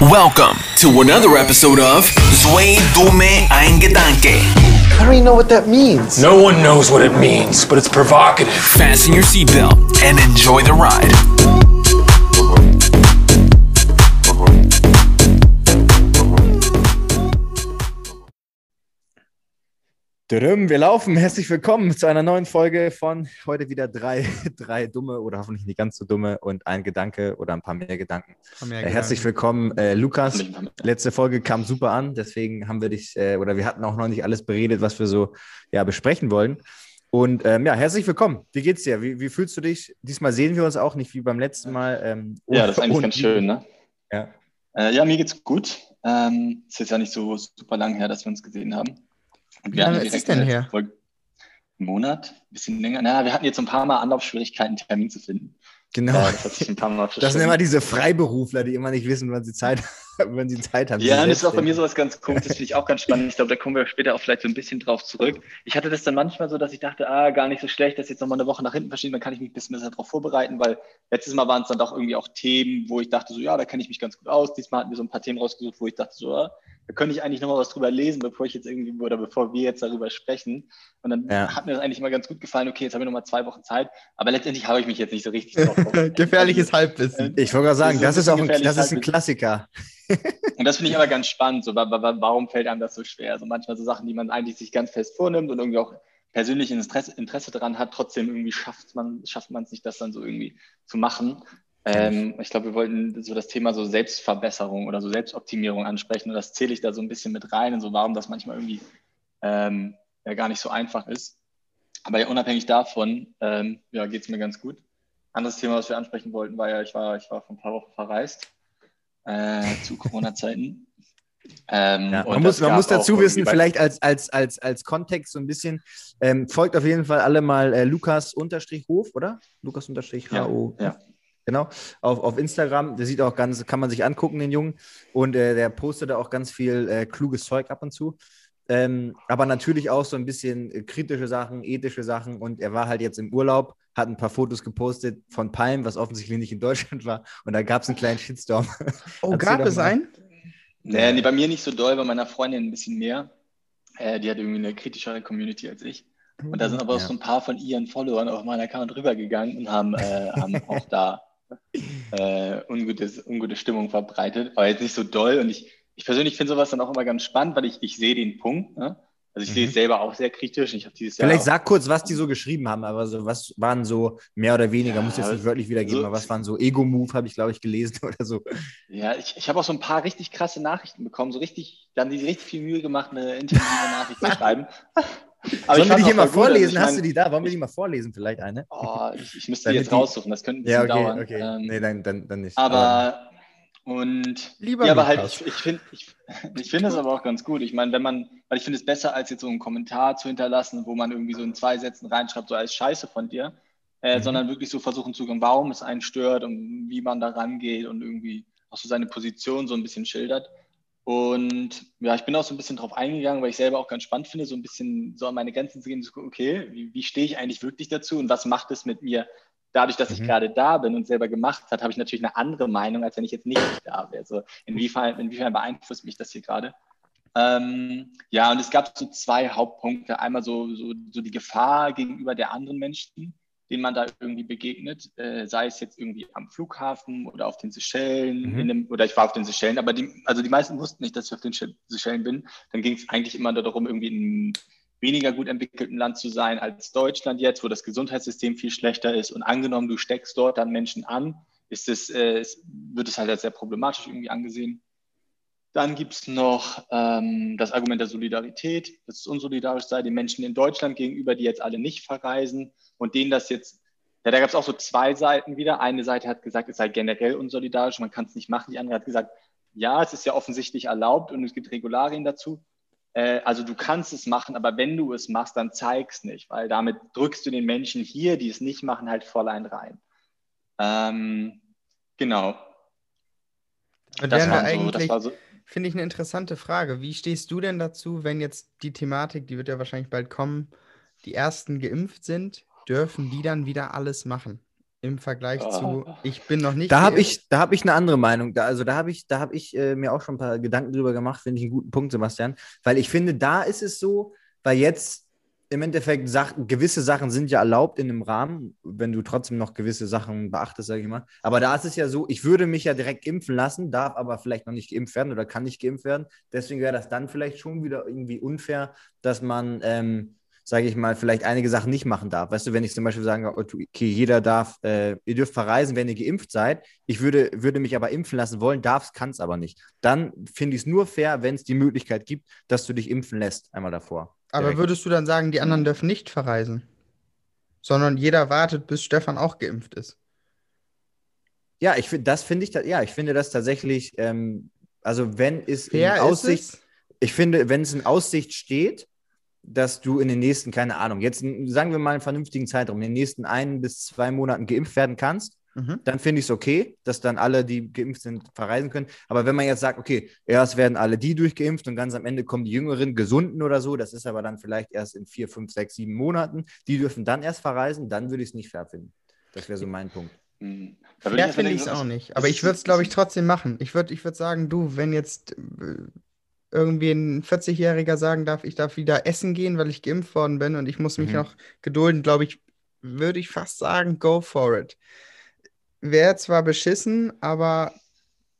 Welcome to another episode of Zwei Dumme Ein Gedanke. I don't even know what that means. No one knows what it means, but it's provocative. Fasten your seatbelt and enjoy the ride. Wir laufen. Herzlich willkommen zu einer neuen Folge von heute wieder drei, drei dumme oder hoffentlich nicht ganz so dumme und ein Gedanke oder ein paar mehr Gedanken. mehr Äh, herzlich willkommen, äh, Lukas. Letzte Folge kam super an, deswegen haben wir dich äh, oder wir hatten auch noch nicht alles beredet, was wir so ja, besprechen wollen. Und ähm, ja, herzlich willkommen. Wie geht's dir? Wie, wie fühlst du dich? Diesmal sehen wir uns auch nicht wie beim letzten Mal. Ähm, Ja, das ist eigentlich ganz schön, ne? Ja. Äh, ja, mir geht's gut. Ähm, es ist ja nicht so super lang her, dass wir uns gesehen haben. Lange hatten ist denn her? letzten Folge- Monat? Ein bisschen länger. Na, wir hatten jetzt ein paar Mal Anlaufschwierigkeiten, einen Termin zu finden. Genau. Ja, das hat sich ein paar Mal Das sind immer diese Freiberufler, die immer nicht wissen, wann sie Zeit, wann sie Zeit haben. Ja, und das ist auch bei mir sowas ganz komisch, das finde ich auch ganz spannend. Ich glaube, da kommen wir später auch vielleicht so ein bisschen drauf zurück. Ich hatte das dann manchmal so, dass ich dachte, ah, gar nicht so schlecht, das jetzt nochmal eine Woche nach hinten verschieben, dann kann ich mich ein bisschen besser darauf vorbereiten, weil letztes Mal waren es dann doch irgendwie auch Themen, wo ich dachte, so, ja, da kenne ich mich ganz gut aus. Diesmal hatten wir so ein paar Themen rausgesucht, wo ich dachte, so, ah, da könnte ich eigentlich nochmal was drüber lesen, bevor ich jetzt irgendwie, oder bevor wir jetzt darüber sprechen. Und dann Ja. hat mir das eigentlich immer ganz gut gefallen, okay, jetzt habe ich nochmal zwei Wochen Zeit, aber letztendlich habe ich mich jetzt nicht so richtig drauf. Gefährliches Halbwissen. Ich wollte gerade sagen, Das das ist ist ein auch ein, das ist ein Halbwissen. Klassiker. Und das finde ich aber ganz spannend. So, wa- wa- warum fällt einem das so schwer? Also manchmal so Sachen, die man eigentlich sich ganz fest vornimmt und irgendwie auch persönlich Interesse, Interesse daran hat, trotzdem irgendwie schafft man schafft man es nicht, das dann so irgendwie zu machen. Ähm, ich glaube, wir wollten so das Thema so Selbstverbesserung oder so Selbstoptimierung ansprechen und das zähle ich da so ein bisschen mit rein und so, warum das manchmal irgendwie ähm, ja, gar nicht so einfach ist. Aber ja, unabhängig davon, ähm, ja, geht es mir ganz gut. Anderes Thema, was wir ansprechen wollten, war ja, ich war, ich war vor ein paar Wochen verreist äh, zu Corona-Zeiten. Ähm, Ja, man muss, man muss dazu wissen, vielleicht als, als, als, als Kontext so ein bisschen, ähm, folgt auf jeden Fall alle mal äh, Lukas-Hof, oder? Lukas-HO. Ja, ja. Genau, auf, auf Instagram. Der sieht auch ganz, kann man sich angucken, den Jungen. Und äh, der postet da auch ganz viel äh, kluges Zeug ab und zu. Ähm, aber natürlich auch so ein bisschen äh, kritische Sachen, ethische Sachen. Und er war halt jetzt im Urlaub, hat ein paar Fotos gepostet von Palm, was offensichtlich nicht in Deutschland war. Und da gab es einen kleinen Shitstorm. Oh, gab es einen? Nee, nee, bei mir nicht so doll, bei meiner Freundin ein bisschen mehr. Äh, die hat irgendwie eine kritischere Community als ich. Und da sind aber auch Ja. so ein paar von ihren Followern auf meinen Account rübergegangen und haben, äh, haben auch da äh, ungutes, ungute Stimmung verbreitet. Aber jetzt nicht so doll. Und ich, ich persönlich finde sowas dann auch immer ganz spannend, weil ich, ich sehe den Punkt. Ne? Also ich sehe es selber auch sehr kritisch. Ich habe dieses Jahr Mhm. Vielleicht sag kurz, was die so geschrieben haben, aber so, was waren so mehr oder weniger, Ja, muss jetzt nicht wörtlich wiedergeben, so- aber was waren so Ego-Move, habe ich, glaube ich, gelesen oder so. Ja, ich, ich habe auch so ein paar richtig krasse Nachrichten bekommen, so richtig, da haben die sich richtig viel Mühe gemacht, eine intensive Nachricht zu schreiben. Aber Sollen wir ich die hier mal gut, also vorlesen? Hast mein- du die da? Wollen wir die mal vorlesen, vielleicht eine? Oh, ich, ich müsste die jetzt die- raussuchen, das könnte ein bisschen Ja, okay, dauern. okay. Ähm, nee, dann, dann, dann nicht. aber und Lieber ja, aber halt, ich, ich finde ich, ich finde es aber auch ganz gut. Ich meine, wenn man, weil ich finde es besser, als jetzt so einen Kommentar zu hinterlassen, wo man irgendwie so in zwei Sätzen reinschreibt, so als Scheiße von dir, äh, Mhm. sondern wirklich so versuchen zu gehen, warum es einen stört und wie man da rangeht und irgendwie auch so seine Position so ein bisschen schildert. Und ja, ich bin auch so ein bisschen drauf eingegangen, weil ich selber auch ganz spannend finde, so ein bisschen so an meine Grenzen zu gehen, so, okay, wie, wie stehe ich eigentlich wirklich dazu und was macht es mit mir? Dadurch, dass ich Mhm. gerade da bin und selber gemacht hat, habe ich natürlich eine andere Meinung, als wenn ich jetzt nicht da wäre. Also inwiefern, inwiefern beeinflusst mich das hier gerade? Ähm, ja, und es gab so zwei Hauptpunkte. Einmal so, so, so die Gefahr gegenüber der anderen Menschen, denen man da irgendwie begegnet, äh, sei es jetzt irgendwie am Flughafen oder auf den Seychellen, Mhm. in einem, oder ich war auf den Seychellen, aber die, also die meisten wussten nicht, dass ich auf den Seychellen bin. Dann ging es eigentlich immer darum, irgendwie in einem weniger gut entwickelten Land zu sein als Deutschland jetzt, wo das Gesundheitssystem viel schlechter ist. Und angenommen, du steckst dort dann Menschen an, ist es, äh, wird es halt als sehr problematisch irgendwie angesehen. Dann gibt es noch ähm, das Argument der Solidarität, dass es unsolidarisch sei den Menschen in Deutschland gegenüber, die jetzt alle nicht verreisen und denen das jetzt, ja, da gab es auch so zwei Seiten wieder. Eine Seite hat gesagt, es sei generell unsolidarisch, man kann es nicht machen. Die andere hat gesagt, ja, es ist ja offensichtlich erlaubt und es gibt Regularien dazu. Äh, also du kannst es machen, aber wenn du es machst, dann zeig's nicht, weil damit drückst du den Menschen hier, die es nicht machen, halt voll ein rein. Ähm, genau. Und Das wären wir war, so, das war so. Finde ich eine interessante Frage. Wie stehst du denn dazu, wenn jetzt die Thematik, die wird ja wahrscheinlich bald kommen, die ersten geimpft sind, dürfen die dann wieder alles machen? im Vergleich Oh. zu, ich bin noch nicht. Da habe geimpft. ich, da hab ich eine andere Meinung. Da, also da habe ich, da hab ich äh, mir auch schon ein paar Gedanken drüber gemacht, finde ich einen guten Punkt, Sebastian. Weil ich finde, da ist es so, weil jetzt im Endeffekt Sach gewisse Sachen sind ja erlaubt in einem Rahmen, wenn du trotzdem noch gewisse Sachen beachtest, sage ich mal. Aber da ist es ja so, ich würde mich ja direkt impfen lassen, darf aber vielleicht noch nicht geimpft werden oder kann nicht geimpft werden. Deswegen wäre das dann vielleicht schon wieder irgendwie unfair, dass man, ähm, sage ich mal, vielleicht einige Sachen nicht machen darf. Weißt du, wenn ich zum Beispiel sage, okay, jeder darf, äh, ihr dürft verreisen, wenn ihr geimpft seid, ich würde, würde mich aber impfen lassen wollen, darf es, kann es aber nicht. Dann finde ich es nur fair, wenn es die Möglichkeit gibt, dass du dich impfen lässt, einmal davor. Aber würdest du dann sagen, die anderen dürfen nicht verreisen? Sondern jeder wartet, bis Stefan auch geimpft ist. Ja, ich finde, das finde ich, ja, ich finde das tatsächlich, ähm, also wenn es in Fair Aussicht, ist es? ich finde, wenn es in Aussicht steht, dass du in den nächsten, keine Ahnung, jetzt sagen wir mal einen vernünftigen Zeitraum, in den nächsten ein bis zwei Monaten geimpft werden kannst, Mhm. dann finde ich es okay, dass dann alle, die geimpft sind, verreisen können. Aber wenn man jetzt sagt, okay, erst werden alle die durchgeimpft und ganz am Ende kommen die Jüngeren, Gesunden oder so, das ist aber dann vielleicht erst in vier, fünf, sechs, sieben Monaten, die dürfen dann erst verreisen, dann würde ich es nicht fair finden. Das wäre so mein Punkt. Hm. Fair einfach finde ich es auch nicht. Aber ich würde es, glaube ich, trotzdem machen. Ich würde ich würd sagen, du, wenn jetzt äh, irgendwie ein 40-Jähriger sagen darf, ich darf wieder essen gehen, weil ich geimpft worden bin und ich muss mich Mhm. noch gedulden, glaube ich, würde ich fast sagen, go for it. Wäre zwar beschissen, aber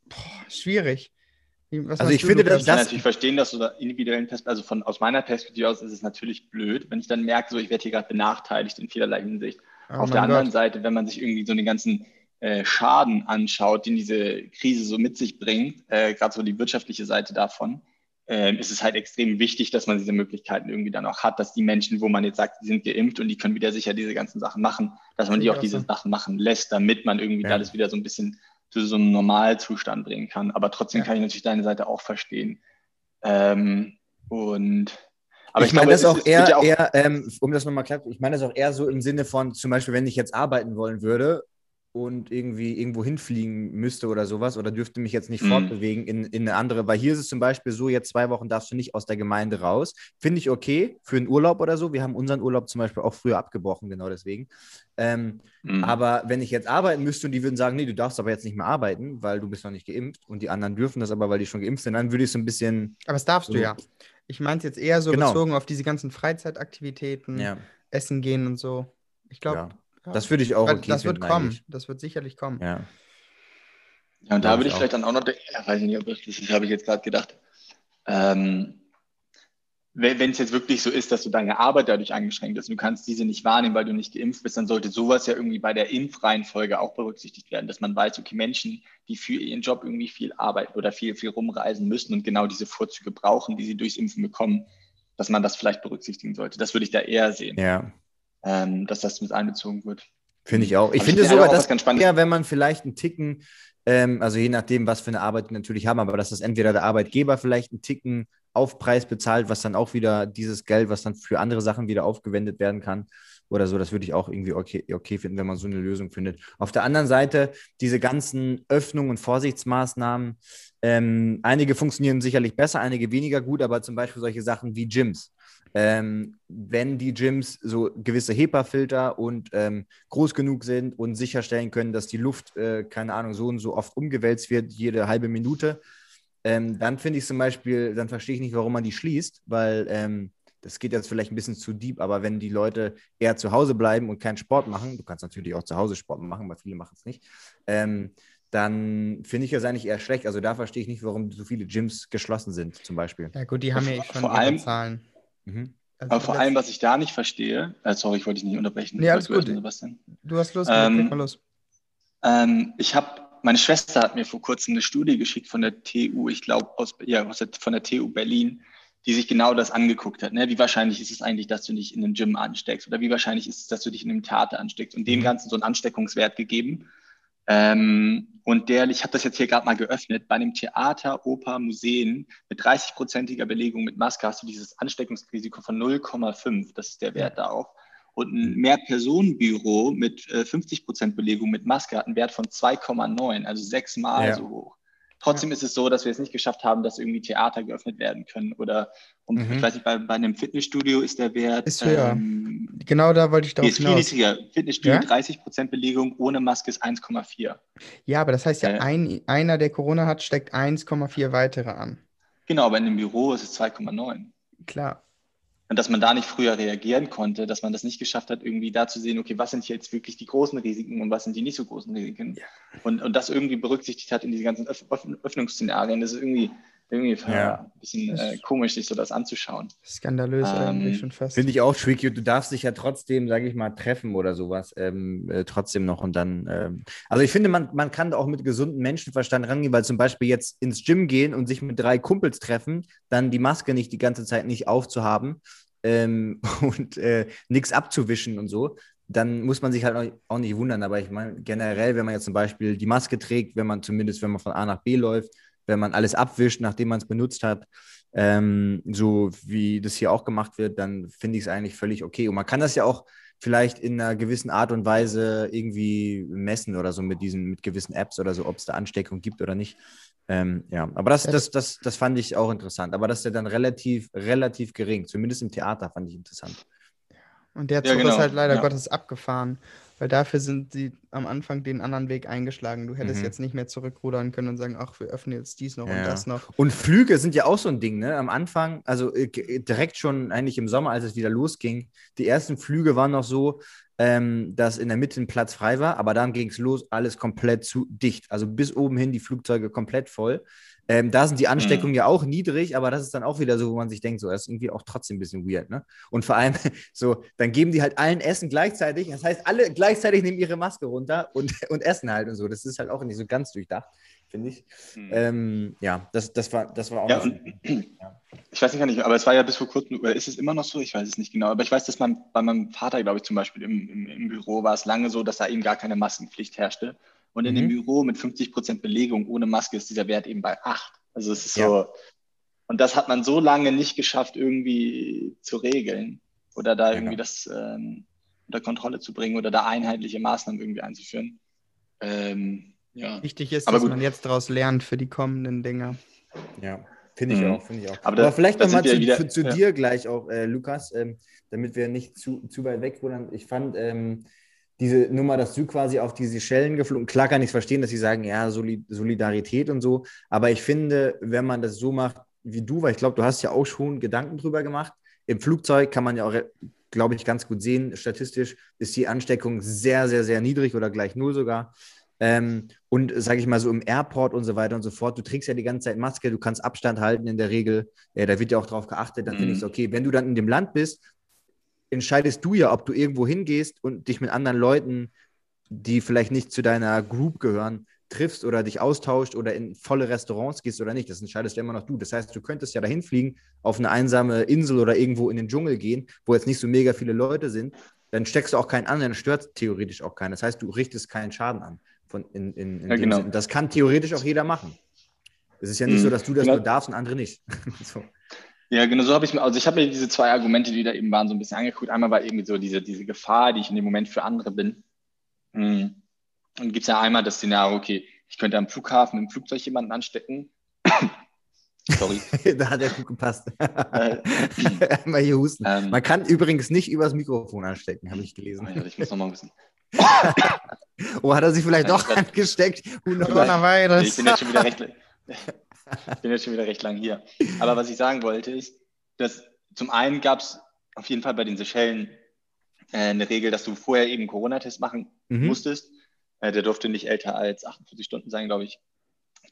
boah, schwierig. Wie- was Also ich du, finde, Lukas? Ich kann Das- natürlich verstehen, dass du da individuellen Perspektive, also von aus meiner Perspektive aus ist es natürlich blöd, wenn ich dann merke, so ich werde hier gerade benachteiligt in vielerlei Hinsicht. Oh Auf der anderen Gott. Seite, wenn man sich irgendwie so den ganzen äh, Schaden anschaut, den diese Krise so mit sich bringt, äh, gerade so die wirtschaftliche Seite davon, äh, ist es halt extrem wichtig, dass man diese Möglichkeiten irgendwie dann auch hat, dass die Menschen, wo man jetzt sagt, die sind geimpft und die können wieder sicher diese ganzen Sachen machen, dass man die auch ich diese. Sachen machen lässt, damit man irgendwie Ja. alles wieder so ein bisschen zu so einem Normalzustand bringen kann. Aber trotzdem Ja. kann ich natürlich deine Seite auch verstehen. Ähm, und aber ich meine glaube, das auch ist- eher, ja auch- eher ähm, um das nochmal klar, ich meine das auch eher so im Sinne von, zum Beispiel, wenn ich jetzt arbeiten wollen würde und irgendwie irgendwo hinfliegen müsste oder sowas oder dürfte mich jetzt nicht Mhm. fortbewegen in, in eine andere, weil hier ist es zum Beispiel so, jetzt zwei Wochen darfst du nicht aus der Gemeinde raus. Finde ich okay für einen Urlaub oder so. Wir haben unseren Urlaub zum Beispiel auch früher abgebrochen, genau deswegen. Ähm, Mhm. aber wenn ich jetzt arbeiten müsste und die würden sagen, nee, du darfst aber jetzt nicht mehr arbeiten, weil du bist noch nicht geimpft und die anderen dürfen das aber, weil die schon geimpft sind, dann würde ich so ein bisschen, Aber das darfst du So. ja. Ich meinte jetzt eher so Genau. bezogen auf diese ganzen Freizeitaktivitäten, ja, Essen gehen und so. Ich glaube, ja. Das würde ich auch okay das wird finden kommen. eigentlich. Das wird sicherlich kommen. Ja. Ja, und da würde ich ich auch. vielleicht dann auch noch, ja, weiß ich nicht, ob das, das habe ich jetzt gerade gedacht. Ähm, wenn es jetzt wirklich so ist, dass du deine Arbeit dadurch eingeschränkt ist und du kannst diese nicht wahrnehmen, weil du nicht geimpft bist, dann sollte sowas ja irgendwie bei der Impfreihenfolge auch berücksichtigt werden, dass man weiß, okay, Menschen, die für ihren Job irgendwie viel arbeiten oder viel, viel rumreisen müssen und genau diese Vorzüge brauchen, die sie durchs Impfen bekommen, dass man das vielleicht berücksichtigen sollte. Das würde ich da eher sehen, Ja, ähm, dass das mit einbezogen wird. finde ich auch. Ich Aber finde ich sogar, dass ganz Spannendes. eher, wenn man vielleicht einen Ticken, ähm, also je nachdem, was für eine Arbeit die natürlich haben, aber dass das entweder der Arbeitgeber vielleicht einen Ticken Aufpreis bezahlt, was dann auch wieder dieses Geld, was dann für andere Sachen wieder aufgewendet werden kann oder so, das würde ich auch irgendwie okay, okay finden, wenn man so eine Lösung findet. Auf der anderen Seite, diese ganzen Öffnungen und Vorsichtsmaßnahmen, ähm, einige funktionieren sicherlich besser, einige weniger gut, aber zum Beispiel solche Sachen wie Gyms. Ähm, wenn die Gyms so gewisse HEPA-Filter und ähm, groß genug sind und sicherstellen können, dass die Luft, äh, keine Ahnung, so und so oft umgewälzt wird, jede halbe Minute, ähm, dann finde ich zum Beispiel, dann verstehe ich nicht, warum man die schließt, weil ähm, das geht jetzt vielleicht ein bisschen zu deep, aber wenn die Leute eher zu Hause bleiben und keinen Sport machen, du kannst natürlich auch zu Hause Sport machen, weil viele machen es nicht, ähm, dann finde ich das eigentlich eher schlecht. Also da verstehe ich nicht, warum so viele Gyms geschlossen sind, zum Beispiel. Ja, gut, die haben ja eh schon Vor allem- Zahlen. Mhm. Also Aber vor allem, was ich da nicht verstehe, äh, sorry, ich wollte dich nicht unterbrechen. Nee, alles gut. Sebastian. Du hast Lust, Ähm, mal los. Ähm, ich habe, meine Schwester hat mir vor kurzem eine Studie geschickt von der TU, ich glaube, aus, ja, aus der, von der TU Berlin, die sich genau das angeguckt hat. Ne? Wie wahrscheinlich ist es eigentlich, dass du dich in einem Gym ansteckst? Oder wie wahrscheinlich ist es, dass du dich in einem Theater ansteckst? Und dem Mhm. Ganzen so einen Ansteckungswert gegeben. Ähm, und der, ich habe das jetzt hier gerade mal geöffnet, bei einem Theater, Oper, Museen mit 30-prozentiger Belegung mit Maske hast du dieses Ansteckungsrisiko von 0,5. Das ist der Wert da auch. Und ein Mehrpersonenbüro mit äh, 50 Prozent Belegung mit Maske hat einen Wert von 2,9, also sechsmal Ja. so hoch. Trotzdem ist es so, dass wir es nicht geschafft haben, dass irgendwie Theater geöffnet werden können. Oder um, Mhm. ich weiß nicht, bei, bei einem Fitnessstudio ist der Wert. Ist höher. ähm, Genau da wollte ich darauf ist viel hinaus. niedriger. Fitnessstudio Ja? 30% Belegung, ohne Maske ist 1,4. Ja, aber das heißt ja, Äh. ein, einer, der Corona hat, steckt 1,4 weitere an. Genau, aber in dem Büro ist es 2,9. Klar. Und dass man da nicht früher reagieren konnte, dass man das nicht geschafft hat, irgendwie da zu sehen, okay, was sind jetzt wirklich die großen Risiken und was sind die nicht so großen Risiken. Und, und das irgendwie berücksichtigt hat in diese ganzen Öff Öffnungsszenarien. Das ist irgendwie, irgendwie Ja. ein bisschen äh, komisch, sich so das anzuschauen. Skandalös Ähm, eigentlich schon fast. Finde ich auch tricky. Du darfst dich ja trotzdem, sage ich mal, treffen oder sowas, ähm, äh, trotzdem noch und dann. Ähm, also ich finde, man, man kann da auch mit gesundem Menschenverstand rangehen, weil zum Beispiel jetzt ins Gym gehen und sich mit drei Kumpels treffen, dann die Maske nicht die ganze Zeit nicht aufzuhaben ähm, und äh, nichts abzuwischen und so. Dann muss man sich halt auch- auch nicht wundern. Aber ich meine, generell, wenn man jetzt zum Beispiel die Maske trägt, wenn man zumindest, wenn man von A nach B läuft, wenn man alles abwischt, nachdem man es benutzt hat, ähm, so wie das hier auch gemacht wird, dann finde ich es eigentlich völlig okay. Und man kann das ja auch vielleicht in einer gewissen Art und Weise irgendwie messen oder so mit diesen, mit gewissen Apps oder so, ob es da Ansteckung gibt oder nicht. Ähm, ja, aber das, Ja, das, das, das fand ich auch interessant. Aber das ist ja dann relativ, relativ gering. Zumindest im Theater fand ich interessant. Und der Ja, Zug genau, ist halt leider ja. Gottes abgefahren, weil dafür sind sie am Anfang den anderen Weg eingeschlagen. Du hättest Mhm. jetzt nicht mehr zurückrudern können und sagen, ach, wir öffnen jetzt dies noch Ja. und das noch. Und Flüge sind ja auch so ein Ding, ne? Am Anfang, also äh, ge- direkt schon eigentlich im Sommer, als es wieder losging, die ersten Flüge waren noch so, ähm, dass in der Mitte ein Platz frei war, aber dann ging es los, alles komplett zu dicht. Also bis oben hin die Flugzeuge komplett voll. Ähm, da sind die Ansteckungen ja auch niedrig, aber das ist dann auch wieder so, wo man sich denkt, so, das ist irgendwie auch trotzdem ein bisschen weird, ne? Und vor allem, so, dann geben die halt allen Essen gleichzeitig. Das heißt, alle gleichzeitig nehmen ihre Maske runter und, und essen halt und so. Das ist halt auch nicht so ganz durchdacht, finde ich. Hm. Ähm, ja, das, das, war, das war auch Ja, ich weiß nicht, gar nicht, aber es war ja bis vor kurzem, oder ist es immer noch so? Ich weiß es nicht genau. Aber ich weiß, dass man bei meinem Vater, glaube ich, zum Beispiel im, im, im Büro war es lange so, dass da eben gar keine Maskenpflicht herrschte. Und in dem Mhm. Büro mit 50 Prozent Belegung ohne Maske ist dieser Wert eben bei 8. Also es ist Ja. so. Und das hat man so lange nicht geschafft, irgendwie zu regeln oder da irgendwie das ähm, unter Kontrolle zu bringen oder da einheitliche Maßnahmen irgendwie einzuführen. Ähm, ja. Wichtig ist, Aber dass gut. man jetzt daraus lernt für die kommenden Dinger. Ja, finde ich Mhm. auch, finde ich auch. Aber Aber, da- vielleicht nochmal zu, wieder- zu, zu ja. dir gleich auch, äh, Lukas, ähm, damit wir nicht zu, zu weit weg wundern. Ich fand ähm, diese Nummer, dass du quasi auf die Seychellen geflogen, klar kann ich es verstehen, dass sie sagen, ja, Soli Solidarität und so, aber ich finde, wenn man das so macht wie du, weil ich glaube, du hast ja auch schon Gedanken drüber gemacht, im Flugzeug kann man ja auch, glaube ich, ganz gut sehen, statistisch ist die Ansteckung sehr, sehr, sehr niedrig oder gleich null sogar. Ähm, und sage ich mal so im Airport und so weiter und so fort, du trägst ja die ganze Zeit Maske, du kannst Abstand halten in der Regel, äh, da wird ja auch drauf geachtet, dann finde Mhm. ich es okay. Wenn du dann in dem Land bist, entscheidest du ja, ob du irgendwo hingehst und dich mit anderen Leuten, die vielleicht nicht zu deiner Group gehören, triffst oder dich austauscht oder in volle Restaurants gehst oder nicht. Das entscheidest ja immer noch du. Das heißt, du könntest ja dahin fliegen, auf eine einsame Insel oder irgendwo in den Dschungel gehen, wo jetzt nicht so mega viele Leute sind. Dann steckst du auch keinen an, dann stört theoretisch auch keinen. Das heißt, du richtest keinen Schaden an. Von in, in, in Ja, genau. Das kann theoretisch auch jeder machen. Es ist ja nicht Mhm. so, dass du das Genau. nur darfst und andere nicht. so. Ja, genau so habe ich mir, also ich habe mir diese zwei Argumente, die da eben waren, so ein bisschen angeguckt. Einmal war irgendwie so diese, diese Gefahr, die ich in dem Moment für andere bin. Hm. Und gibt es ja einmal das Szenario, okay, ich könnte am Flughafen im Flugzeug jemanden anstecken. Sorry. da hat er gut gepasst. Äh, Einmal hier husten. ähm, Man kann übrigens nicht übers Mikrofon anstecken, habe ich gelesen. oh ja, ich muss nochmal wissen. Oh, hat er sich vielleicht doch angesteckt? Who knows? Ich Coronavirus. bin jetzt schon wieder recht, ich bin jetzt schon wieder recht lang hier. Aber was ich sagen wollte ist, dass zum einen gab es auf jeden Fall bei den Seychellen äh, eine Regel, dass du vorher eben einen Corona-Test machen Mhm. musstest. Äh, der durfte nicht älter als 48 Stunden sein, glaube ich.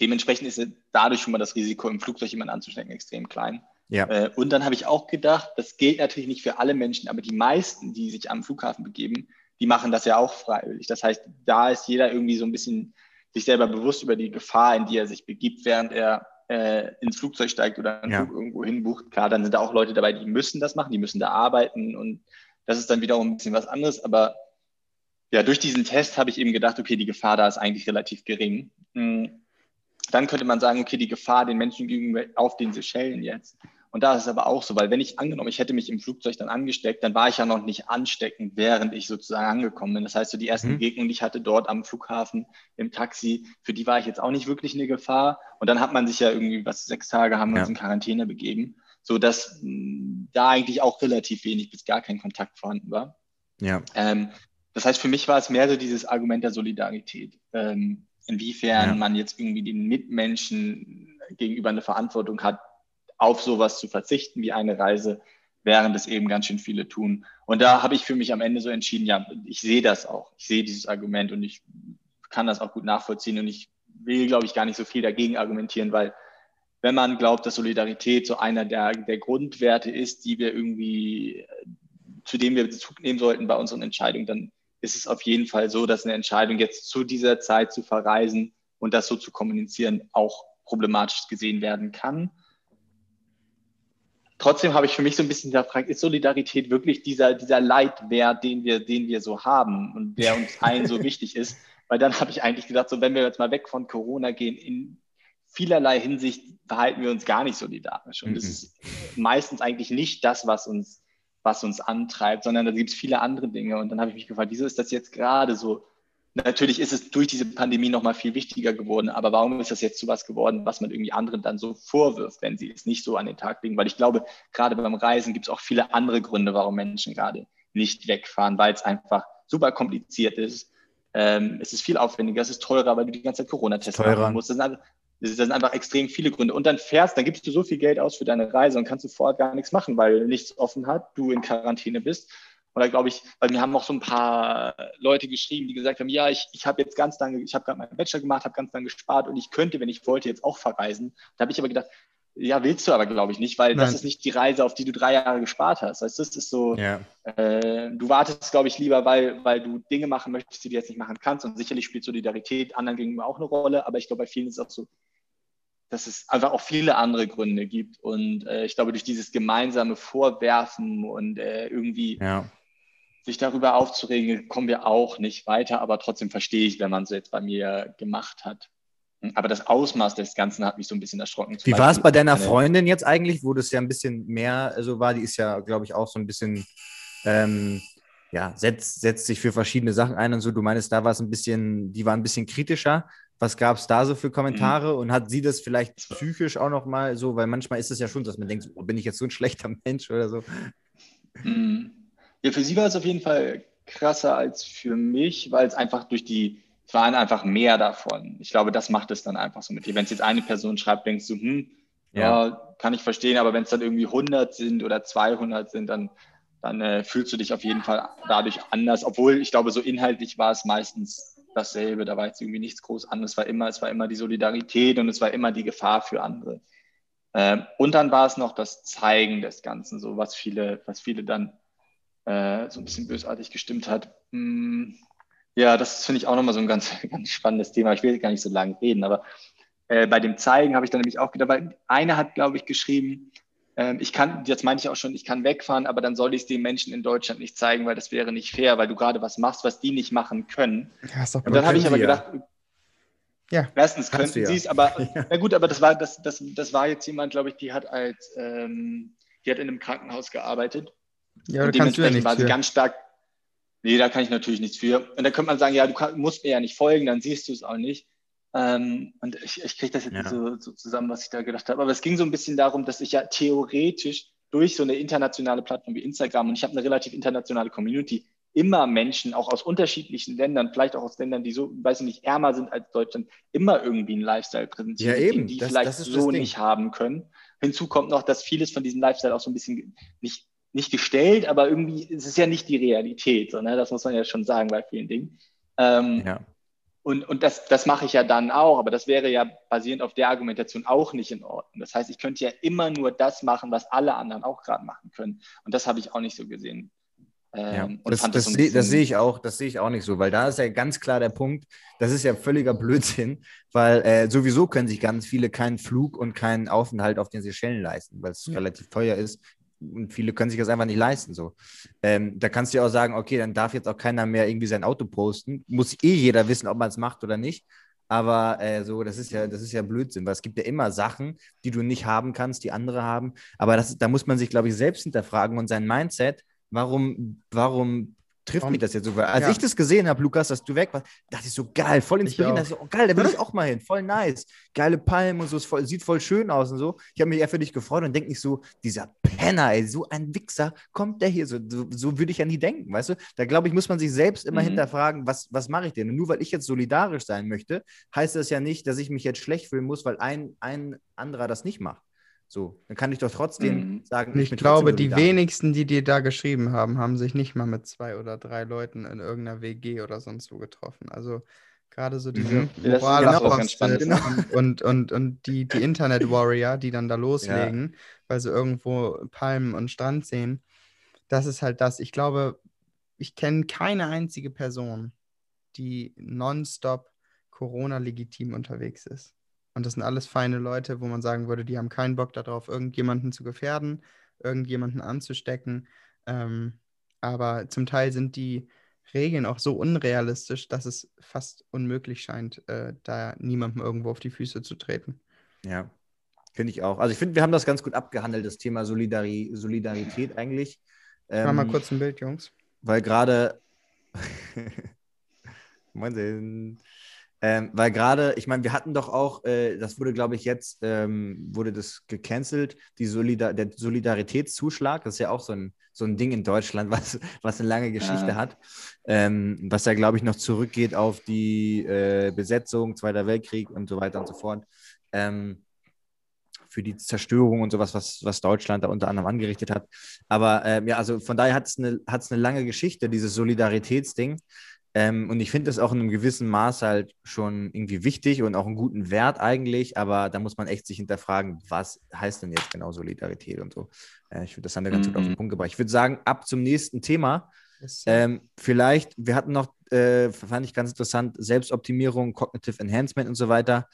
Dementsprechend ist dadurch schon mal das Risiko, im Flugzeug jemanden anzustecken, extrem klein. Ja. Äh, und dann habe ich auch gedacht, das gilt natürlich nicht für alle Menschen, aber die meisten, die sich am Flughafen begeben, die machen das ja auch freiwillig. Das heißt, da ist jeder irgendwie so ein bisschen sich selber bewusst über die Gefahr, in die er sich begibt, während er äh, ins Flugzeug steigt oder einen Ja. Flug irgendwo hinbucht. Klar, dann sind da auch Leute dabei, die müssen das machen, die müssen da arbeiten und das ist dann wiederum ein bisschen was anderes. Aber ja, durch diesen Test habe ich eben gedacht, okay, die Gefahr da ist eigentlich relativ gering. Mm. Dann könnte man sagen, okay, die Gefahr den Menschen gegenüber auf den Seychellen jetzt. Und da ist es aber auch so, weil wenn ich angenommen, ich hätte mich im Flugzeug dann angesteckt, dann war ich ja noch nicht ansteckend, während ich sozusagen angekommen bin. Das heißt, so die ersten Mhm. Begegnungen, die ich hatte dort am Flughafen, im Taxi, für die war ich jetzt auch nicht wirklich eine Gefahr. Und dann hat man sich ja irgendwie, was, sechs Tage haben wir Ja. uns in Quarantäne begeben, sodass mh, da eigentlich auch relativ wenig bis gar kein Kontakt vorhanden war. Ja. Ähm, das heißt, für mich war es mehr so dieses Argument der Solidarität. Ähm, inwiefern Ja. man jetzt irgendwie den Mitmenschen gegenüber eine Verantwortung hat, auf sowas zu verzichten wie eine Reise, während es eben ganz schön viele tun. Und da habe ich für mich am Ende so entschieden, ja, ich sehe das auch. Ich sehe dieses Argument und ich kann das auch gut nachvollziehen und ich will, glaube ich, gar nicht so viel dagegen argumentieren, weil wenn man glaubt, dass Solidarität so einer der, der Grundwerte ist, die wir irgendwie, zu dem wir Bezug nehmen sollten bei unseren Entscheidungen, dann ist es auf jeden Fall so, dass eine Entscheidung jetzt zu dieser Zeit zu verreisen und das so zu kommunizieren auch problematisch gesehen werden kann. Trotzdem habe ich für mich so ein bisschen hinterfragt, ist Solidarität wirklich dieser, dieser Leitwert, den wir, den wir so haben und der uns allen so wichtig ist? Weil dann habe ich eigentlich gedacht, so wenn wir jetzt mal weg von Corona gehen, in vielerlei Hinsicht verhalten wir uns gar nicht solidarisch. Und das Mhm. ist meistens eigentlich nicht das, was uns, was uns antreibt, sondern da gibt es viele andere Dinge. Und dann habe ich mich gefragt, wieso ist das jetzt gerade so? Natürlich ist es durch diese Pandemie nochmal viel wichtiger geworden, aber warum ist das jetzt zu was geworden, was man irgendwie anderen dann so vorwirft, wenn sie es nicht so an den Tag legen? Weil ich glaube, gerade beim Reisen gibt es auch viele andere Gründe, warum Menschen gerade nicht wegfahren, weil es einfach super kompliziert ist. Ähm, es ist viel aufwendiger, es ist teurer, weil du die ganze Zeit Corona-Tests machen musst. Das sind, einfach, das sind einfach extrem viele Gründe. Und dann fährst, dann gibst du so viel Geld aus für deine Reise und kannst du vorher gar nichts machen, weil nichts offen hat, du in Quarantäne bist. Oder glaube ich, weil mir haben auch so ein paar Leute geschrieben, die gesagt haben, ja, ich, ich habe jetzt ganz lange, ich habe gerade meinen Bachelor gemacht, habe ganz lange gespart und ich könnte, wenn ich wollte, jetzt auch verreisen. Da habe ich aber gedacht, ja, willst du aber, glaube ich, nicht, weil das Nein. ist nicht die Reise, auf die du drei Jahre gespart hast. Weißt du, das ist so, Ja. äh, du wartest, glaube ich, lieber, weil, weil du Dinge machen möchtest, die du jetzt nicht machen kannst. Und sicherlich spielt Solidarität anderen gegenüber auch eine Rolle, aber ich glaube, bei vielen ist es auch so, dass es einfach auch viele andere Gründe gibt. Und äh, ich glaube, durch dieses gemeinsame Vorwerfen und äh, irgendwie Ja. Sich darüber aufzuregen, kommen wir auch nicht weiter. Aber trotzdem verstehe ich, wenn man es jetzt bei mir gemacht hat. Aber das Ausmaß des Ganzen hat mich so ein bisschen erschrocken. Wie war es bei deiner eine- Freundin jetzt eigentlich, wo das ja ein bisschen mehr so war? Die ist ja, glaube ich, auch so ein bisschen, ähm, ja, setzt, setzt sich für verschiedene Sachen ein und so. Du meinst, da war es ein bisschen, die war ein bisschen kritischer. Was gab es da so für Kommentare? Mhm. Und hat sie das vielleicht psychisch auch noch mal so? Weil manchmal ist es ja schon, dass man denkt, oh, bin ich jetzt so ein schlechter Mensch oder so? Mhm. Ja, für sie war es auf jeden Fall krasser als für mich, weil es einfach durch die, es waren einfach mehr davon. Ich glaube, das macht es dann einfach so mit dir. Wenn es jetzt eine Person schreibt, denkst du, hm, ja, kann ich verstehen, aber wenn es dann irgendwie 100 sind oder 200 sind, dann, dann äh, fühlst du dich auf jeden Fall dadurch anders. Obwohl, ich glaube, so inhaltlich war es meistens dasselbe. Da war jetzt irgendwie nichts groß anderes. Es war immer, es war immer die Solidarität und es war immer die Gefahr für andere. Ähm, und dann war es noch das Zeigen des Ganzen, so was viele, was viele dann äh, so ein bisschen bösartig gestimmt hat. Hm, ja, das finde ich auch nochmal so ein ganz, ganz spannendes Thema. Ich will gar nicht so lange reden, aber äh, bei dem Zeigen habe ich dann nämlich auch gedacht, weil eine hat, glaube ich, geschrieben, ähm, ich kann, jetzt meine ich auch schon, ich kann wegfahren, aber dann soll ich es den Menschen in Deutschland nicht zeigen, weil das wäre nicht fair, weil du gerade was machst, was die nicht machen können. Ja, ist doch Und dann habe ich aber ja. gedacht, Ja. erstens könnten ja. sie es, aber na gut, aber das war, das, das, das war jetzt jemand, glaube ich, die hat als, ähm, die hat in einem Krankenhaus gearbeitet Ja, da und ja dementsprechend nichts war sie ganz stark. Nee, da kann ich natürlich nichts für. Und dann könnte man sagen, ja, du kann, musst mir ja nicht folgen, dann siehst du es auch nicht. Ähm, und ich, ich kriege das jetzt Ja. nicht so, so zusammen, was ich da gedacht habe. Aber es ging so ein bisschen darum, dass ich ja theoretisch durch so eine internationale Plattform wie Instagram und ich habe eine relativ internationale Community, immer Menschen auch aus unterschiedlichen Ländern, vielleicht auch aus Ländern, die so, weiß ich nicht, ärmer sind als Deutschland, immer irgendwie einen Lifestyle präsentieren, Ja, eben. die Das- vielleicht das so nicht haben können. Hinzu kommt noch, dass vieles von diesem Lifestyle auch so ein bisschen nicht, nicht gestellt, aber irgendwie es ist ja nicht die Realität. So, ne? Das muss man ja schon sagen bei vielen Dingen. Ähm, Ja. Und, und das, das mache ich ja dann auch, aber das wäre ja basierend auf der Argumentation auch nicht in Ordnung. Das heißt, ich könnte ja immer nur das machen, was alle anderen auch gerade machen können. Und das habe ich auch nicht so gesehen. Ähm, Ja, und das, das, so ein seh- das sehe ich auch, das sehe ich auch nicht so, weil da ist ja ganz klar der Punkt, das ist ja völliger Blödsinn, weil äh, sowieso können sich ganz viele keinen Flug und keinen Aufenthalt auf den Seychellen leisten, weil es Ja. relativ teuer ist und viele können sich das einfach nicht leisten. So. Ähm, da kannst du ja auch sagen, okay, dann darf jetzt auch keiner mehr irgendwie sein Auto posten, muss eh jeder wissen, ob man es macht oder nicht. Aber äh, so, das ist ja, das ist ja Blödsinn, weil es gibt ja immer Sachen, die du nicht haben kannst, die andere haben. Aber das, da muss man sich, glaube ich, selbst hinterfragen und sein Mindset, warum, warum trifft mich das jetzt so? Weil Als Ja. ich das gesehen habe, Lukas, dass du weg warst, dachte ich so geil, voll inspirierend. dachte ich, oh, geil, da will ich auch mal hin, voll nice. Geile Palmen und so, es voll, sieht voll schön aus und so. Ich habe mich eher für dich gefreut und denke nicht so, dieser Penner, ey, so ein Wichser, kommt der hier so, so, so würde ich ja nie denken, weißt du? Da glaube ich, muss man sich selbst immer Mhm. hinterfragen, was, was mache ich denn? Und nur weil ich jetzt solidarisch sein möchte, heißt das ja nicht, dass ich mich jetzt schlecht fühlen muss, weil ein, ein anderer das nicht macht. So, dann kann ich doch trotzdem Mhm. sagen, ich bin glaube, die solidarisch. wenigsten, die dir da geschrieben haben, haben sich nicht mal mit zwei oder drei Leuten in irgendeiner WG oder sonst wo getroffen. Also gerade so diese Mhm. Ja, Moralapostel auch ganz spannend. und, und, und, und die, die Internet-Warrior, die dann da loslegen, weil sie irgendwo Palmen und Strand sehen. Das ist halt das. Ich glaube, ich kenne keine einzige Person, die nonstop Corona-legitim unterwegs ist. Und das sind alles feine Leute, wo man sagen würde, die haben keinen Bock darauf, irgendjemanden zu gefährden, irgendjemanden anzustecken. Ähm, aber zum Teil sind die Regeln auch so unrealistisch, dass es fast unmöglich scheint, äh, da niemandem irgendwo auf die Füße zu treten. Ja, finde ich auch. Also ich finde, wir haben das ganz gut abgehandelt, das Thema Solidari Solidarität eigentlich. Mach mal Ähm, kurz ein Bild, Jungs. Weil gerade. Moin. Ähm, weil gerade, ich meine, wir hatten doch auch, äh, das wurde, glaube ich, jetzt, ähm, wurde das gecancelt, die Solidar der Solidaritätszuschlag, das ist ja auch so ein, so ein Ding in Deutschland, was, was eine lange Geschichte Ja. hat, ähm, was ja, glaube ich, noch zurückgeht auf die äh, Besetzung, Zweiter Weltkrieg und so weiter und so fort. Ähm, für die Zerstörung und sowas, was, was Deutschland da unter anderem angerichtet hat. Aber ähm, ja, also von daher hat es eine, hat's eine lange Geschichte, dieses Solidaritätsding. Ähm, und ich finde das auch in einem gewissen Maß halt schon irgendwie wichtig und auch einen guten Wert eigentlich, aber da muss man echt sich hinterfragen, was heißt denn jetzt genau Solidarität und so. Äh, ich finde, das haben wir ganz gut auf den Mhm. Punkt gebracht. Ich würde sagen, ab zum nächsten Thema. Ähm, vielleicht, wir hatten noch, äh, fand ich ganz interessant, Selbstoptimierung, Cognitive Enhancement und so weiter.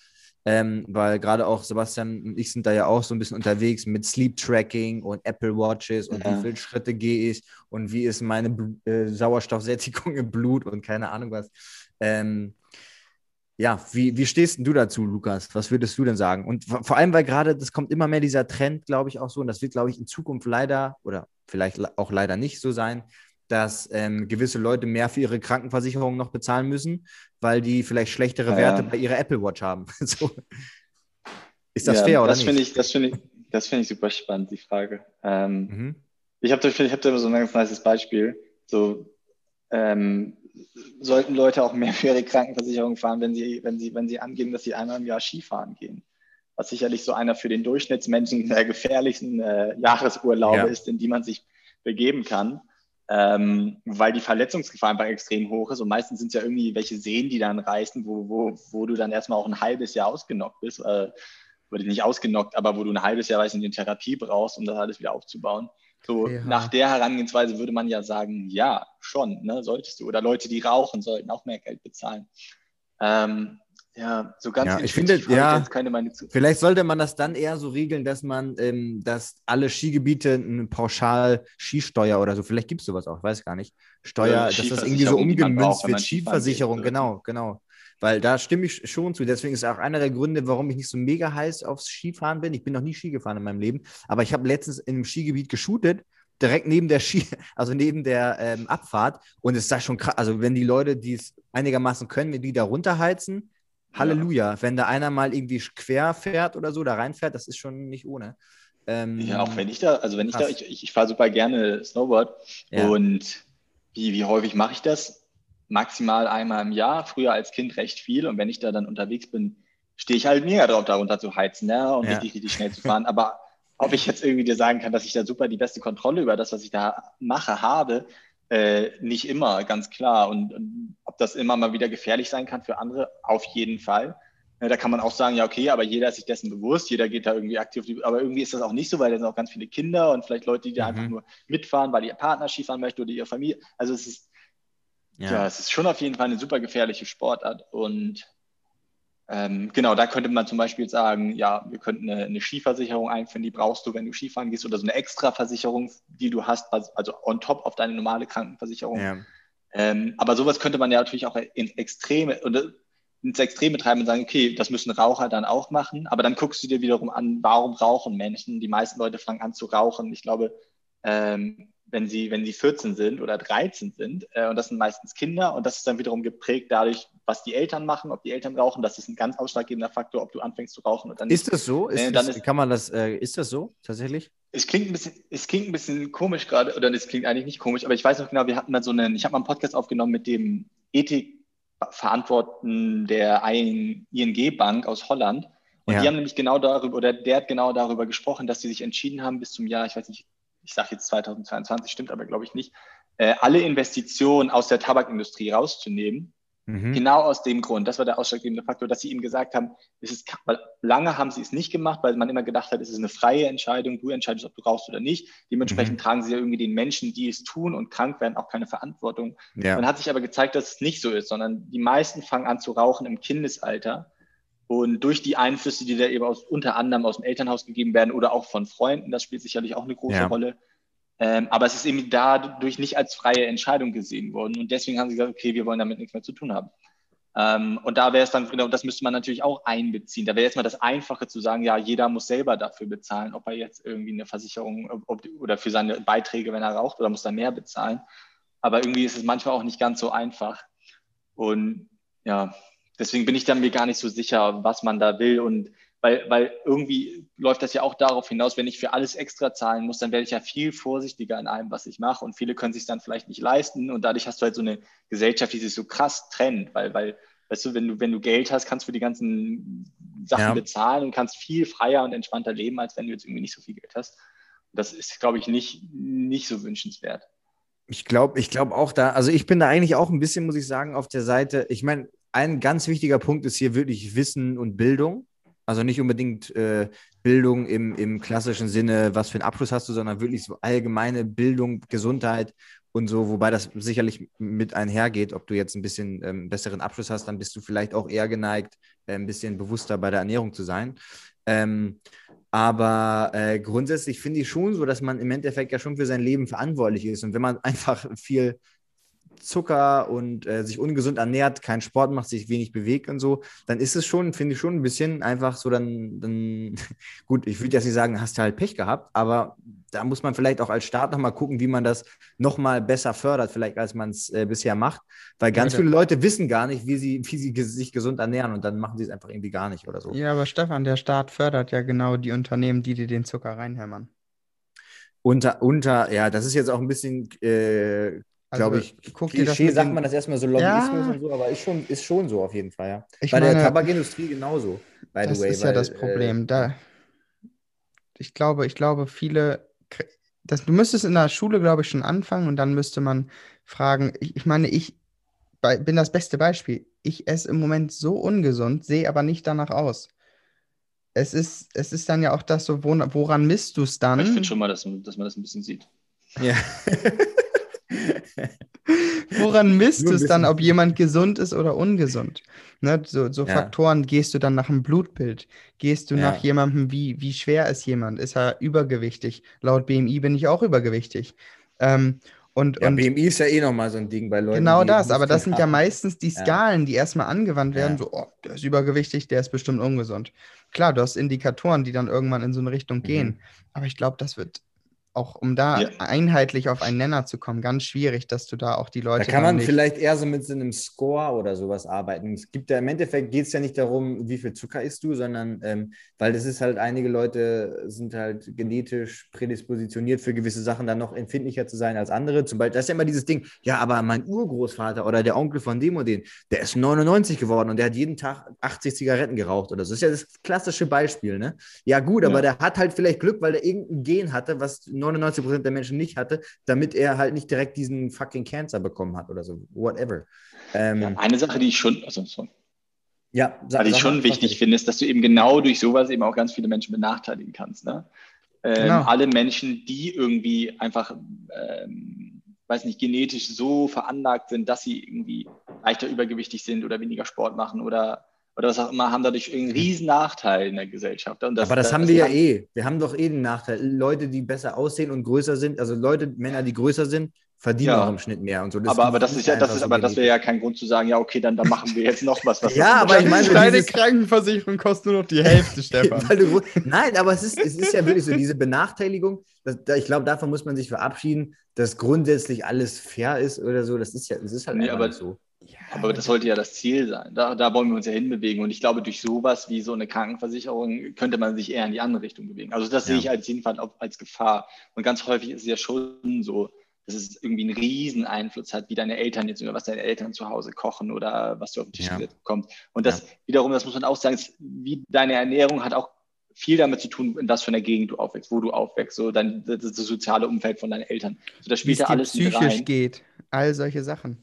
Ähm, weil gerade auch Sebastian und ich sind da ja auch so ein bisschen unterwegs mit Sleep Tracking und Apple Watches und Ja. wie viele Schritte gehe ich und wie ist meine äh, Sauerstoffsättigung im Blut und keine Ahnung was. Ähm, ja, wie, wie stehst denn du dazu, Lukas? Was würdest du denn sagen? Und vor allem, weil gerade, das kommt immer mehr dieser Trend, glaube ich, auch so, und das wird, glaube ich, in Zukunft leider oder vielleicht le- auch leider nicht so sein, dass ähm, gewisse Leute mehr für ihre Krankenversicherung noch bezahlen müssen, weil die vielleicht schlechtere Ja, Werte bei ihrer Apple Watch haben. so. Ist das Ja, fair oder das nicht? Finde ich, das finde ich, das finde ich super spannend, die Frage. Ähm, Mhm. Ich habe ich hab da so ein ganz nices Beispiel. So ähm, sollten Leute auch mehr für ihre Krankenversicherung fahren, wenn sie, wenn sie, wenn sie angeben, dass sie einmal im Jahr Skifahren gehen. Was sicherlich so einer für den Durchschnittsmenschen der gefährlichsten äh, Jahresurlaube Ja. ist, in die man sich begeben kann. Ähm, weil die Verletzungsgefahr einfach extrem hoch ist und meistens sind es ja irgendwie welche Seen, die dann reißen, wo, wo, wo du dann erstmal auch ein halbes Jahr ausgenockt bist, äh, oder nicht ausgenockt, aber wo du ein halbes Jahr weiß in die Therapie brauchst, um das alles wieder aufzubauen. So Ja. nach der Herangehensweise würde man ja sagen, ja, schon, ne, solltest du. Oder Leute, die rauchen, sollten auch mehr Geld bezahlen. Ähm, ja, so ganz Ja, ich finde, ja. jetzt keine Meinung zu. Vielleicht sollte man das dann eher so regeln, dass man, ähm, dass alle Skigebiete eine pauschal Skisteuer oder so, vielleicht gibt es sowas auch, ich weiß gar nicht, Steuer, Ja, dass das irgendwie so umgemünzt wird, Skiversicherung, genau, genau. Weil da stimme ich schon zu. Deswegen ist auch einer der Gründe, warum ich nicht so mega heiß aufs Skifahren bin. Ich bin noch nie Ski gefahren in meinem Leben, aber ich habe letztens in einem Skigebiet geshootet, direkt neben der Ski, also neben der ähm, Abfahrt. Und es ist schon krass. Also wenn die Leute, die es einigermaßen können, wenn die da runterheizen, Halleluja. Wenn da einer mal irgendwie quer fährt oder so, da reinfährt, das ist schon nicht ohne. Ähm, Ja, auch wenn ich da, also wenn ich da, krass. ich, ich, ich fahre super gerne Snowboard Ja. und wie, wie häufig mache ich das? Maximal einmal im Jahr, früher als Kind recht viel und wenn ich da dann unterwegs bin, stehe ich halt mega drauf, darunter zu heizen ne? und Ja. richtig, richtig schnell zu fahren. Aber ob ich jetzt irgendwie dir sagen kann, dass ich da super die beste Kontrolle über das, was ich da mache, habe, äh, nicht immer, ganz klar. Und, und ob das immer mal wieder gefährlich sein kann für andere, auf jeden Fall. Ja, da kann man auch sagen, ja, okay, aber jeder ist sich dessen bewusst, jeder geht da irgendwie aktiv, aber irgendwie ist das auch nicht so, weil da sind auch ganz viele Kinder und vielleicht Leute, die da Mhm. einfach nur mitfahren, weil ihr Partner Skifahren möchte oder ihre Familie. Also es ist, ja. es ist schon auf jeden Fall eine super gefährliche Sportart und ähm, genau, da könnte man zum Beispiel sagen, ja, wir könnten eine, eine Skiversicherung einführen, die brauchst du, wenn du Skifahren gehst, oder so eine Extraversicherung, die du hast, also on top auf deine normale Krankenversicherung. ja. Ähm, aber sowas könnte man ja natürlich auch in Extreme, und das- ins Extrem betreiben und sagen, okay, das müssen Raucher dann auch machen. Aber dann guckst du dir wiederum an, warum rauchen Menschen? Die meisten Leute fangen an zu rauchen. Ich glaube, ähm, wenn sie, wenn sie 14 sind oder 13 sind, äh, und das sind meistens Kinder, und das ist dann wiederum geprägt dadurch, was die Eltern machen, ob die Eltern rauchen, das ist ein ganz ausschlaggebender Faktor, ob du anfängst zu rauchen oder nicht. Ist das so? Ist Äh, das, dann ist- kann man das, äh, ist das so tatsächlich? Es klingt ein bisschen, es klingt ein bisschen komisch gerade, oder es klingt eigentlich nicht komisch, aber ich weiß noch genau, wir hatten mal so einen, ich habe mal einen Podcast aufgenommen mit dem Ethikverantwortlichen der ING-Bank aus Holland. Und Ja. die haben nämlich genau darüber, oder der hat genau darüber gesprochen, dass sie sich entschieden haben, bis zum Jahr, ich weiß nicht, ich sage jetzt 2022, stimmt aber glaube ich nicht, äh, alle Investitionen aus der Tabakindustrie rauszunehmen. Mhm. Genau aus dem Grund, das war der ausschlaggebende Faktor, dass sie ihm gesagt haben, es ist, weil lange haben sie es nicht gemacht, weil man immer gedacht hat, es ist eine freie Entscheidung, du entscheidest, ob du rauchst oder nicht. Dementsprechend Mhm. tragen sie ja irgendwie den Menschen, die es tun und krank werden, auch keine Verantwortung. Ja. Dann hat sich aber gezeigt, dass es nicht so ist, sondern die meisten fangen an zu rauchen im Kindesalter. Und durch die Einflüsse, die da eben aus, unter anderem aus dem Elternhaus gegeben werden oder auch von Freunden, das spielt sicherlich auch eine große Ja. Rolle. Ähm, aber es ist eben dadurch nicht als freie Entscheidung gesehen worden. Und deswegen haben sie gesagt, okay, wir wollen damit nichts mehr zu tun haben. Ähm, und da wäre es dann, genau, das müsste man natürlich auch einbeziehen. Da wäre jetzt mal das Einfache zu sagen, ja, jeder muss selber dafür bezahlen, ob er jetzt irgendwie eine Versicherung ob, oder für seine Beiträge, wenn er raucht, oder muss er mehr bezahlen. Aber irgendwie ist es manchmal auch nicht ganz so einfach. Und ja, deswegen bin ich dann mir gar nicht so sicher, was man da will. Und weil, weil irgendwie läuft das ja auch darauf hinaus, wenn ich für alles extra zahlen muss, dann werde ich ja viel vorsichtiger in allem, was ich mache. Und viele können sich dann vielleicht nicht leisten. Und dadurch hast du halt so eine Gesellschaft, die sich so krass trennt, weil, weil, weißt du, wenn du, wenn du Geld hast, kannst du die ganzen Sachen Ja. bezahlen und kannst viel freier und entspannter leben, als wenn du jetzt irgendwie nicht so viel Geld hast. Das ist, glaube ich, nicht, nicht so wünschenswert. Ich glaube, ich glaube auch da, also ich bin da eigentlich auch ein bisschen, muss ich sagen, auf der Seite. Ich meine, ein ganz wichtiger Punkt ist hier wirklich Wissen und Bildung. Also nicht unbedingt äh, Bildung im, im klassischen Sinne, was für einen Abschluss hast du, sondern wirklich so allgemeine Bildung, Gesundheit und so, wobei das sicherlich mit einhergeht. Ob du jetzt ein bisschen ähm, besseren Abschluss hast, dann bist du vielleicht auch eher geneigt, äh, ein bisschen bewusster bei der Ernährung zu sein. Ähm, aber äh, grundsätzlich finde ich schon so, dass man im Endeffekt ja schon für sein Leben verantwortlich ist. Und wenn man einfach viel Zucker und äh, sich ungesund ernährt, keinen Sport macht, sich wenig bewegt und so, dann ist es schon, finde ich schon ein bisschen einfach so, dann, dann gut, ich würde jetzt nicht sagen, hast du halt Pech gehabt, aber da muss man vielleicht auch als Staat nochmal gucken, wie man das nochmal besser fördert, vielleicht als man es äh, bisher macht, weil ganz Ja, viele Leute wissen gar nicht, wie sie, wie sie sich gesund ernähren und dann machen sie es einfach irgendwie gar nicht oder so. Ja, aber Stefan, der Staat fördert ja genau die Unternehmen, die dir den Zucker reinhämmern. Unter, unter, ja, das ist jetzt auch ein bisschen, äh, glaube ich, Also, guck dir das Klischee sagt den- man das erstmal so Lobbyismus Ja. und so, aber ist schon, ist schon so auf jeden Fall, ja. Ich Bei der meine, Tabakindustrie genauso, by das the way. ist ja weil, das Problem. Da, ich glaube, ich glaube, viele, das, du müsstest in der Schule, glaube ich, schon anfangen und dann müsste man fragen, ich, ich meine, ich bei, bin das beste Beispiel. Ich esse im Moment so ungesund, sehe aber nicht danach aus. Es ist, es ist dann ja auch das so, wo, woran misst du es dann? Ich finde schon mal, dass, dass man das ein bisschen sieht. Äh, ja. Woran misst du es dann, ob jemand gesund ist oder ungesund? Ne, so so Ja. Faktoren, gehst du dann nach einem Blutbild? Gehst du Ja. nach jemandem, wie, wie schwer ist jemand? Ist er übergewichtig? Laut BMI bin ich auch übergewichtig. Ähm, und, ja, und BMI ist ja eh nochmal so ein Ding bei Leuten. genau das, aber das sind ja haben. meistens die Ja. Skalen, die erstmal angewandt werden, Ja. so, oh, der ist übergewichtig, der ist bestimmt ungesund. Klar, du hast Indikatoren, die dann irgendwann in so eine Richtung Mhm. gehen, aber ich glaube, das wird auch, um da Ja. einheitlich auf einen Nenner zu kommen, ganz schwierig, dass du da auch die Leute Da kann man nicht vielleicht eher so mit so einem Score oder sowas arbeiten. Es gibt ja im Endeffekt geht es ja nicht darum, wie viel Zucker isst du, sondern ähm, weil das ist halt, einige Leute sind halt genetisch prädispositioniert für gewisse Sachen dann noch empfindlicher zu sein als andere. Zum Beispiel, das ist ja immer dieses Ding, ja, aber mein Urgroßvater oder der Onkel von dem und den, der ist 99 geworden und der hat jeden Tag 80 Zigaretten geraucht oder so. Das ist ja das klassische Beispiel, ne? Ja, gut, aber der hat halt vielleicht Glück, weil der irgendein Gen hatte, was 99% der Menschen nicht hatte, damit er halt nicht direkt diesen fucking Cancer bekommen hat oder so. Whatever. Ähm, ja, Eine Sache, die ich schon, also sorry. sag, Was ich schon wichtig finde, ist, dass du eben genau durch sowas eben auch ganz viele Menschen benachteiligen kannst. Ne? Ähm, Genau. Alle Menschen, die irgendwie einfach, ähm, weiß nicht, genetisch so veranlagt sind, dass sie irgendwie leichter übergewichtig sind oder weniger Sport machen oder, oder was auch immer, haben dadurch irgendeinen riesen Nachteil in der Gesellschaft. Und aber das, haben wir ja eh. Wir haben doch eh den Nachteil. Leute, die besser aussehen und größer sind, also Leute, Männer, die größer sind, verdienen Ja. auch im Schnitt mehr und so. aber, aber das ist ja, das ist, so aber das wäre ja kein Grund zu sagen, ja, okay, dann, dann machen wir jetzt noch was. was Ja, das- aber ich meine, so Deine dieses- Krankenversicherung kostet nur noch die Hälfte, Stefan. Du, nein, aber es ist, es ist ja wirklich so, diese Benachteiligung, das, da, ich glaube, davon muss man sich verabschieden, dass grundsätzlich alles fair ist oder so. Das ist ja, es ist halt Nee, einfach aber- nicht so. Aber das sollte ja das Ziel sein. Da, da wollen wir uns ja hinbewegen. Und ich glaube, durch sowas wie so eine Krankenversicherung könnte man sich eher in die andere Richtung bewegen. Also das sehe Ja. ich als jedenfalls als Gefahr. Und ganz häufig ist es ja schon so, dass es irgendwie einen riesen Einfluss hat, wie deine Eltern jetzt oder was deine Eltern zu Hause kochen oder was du auf den Tisch Ja. gesetzt bekommst. Und das wiederum, das muss man auch sagen, ist, wie deine Ernährung hat auch viel damit zu tun, in was für einer Gegend du aufwächst, wo du aufwächst, so dein das, das soziale Umfeld von deinen Eltern. So, das spielt ja alles mit psychisch rein. geht. All solche Sachen.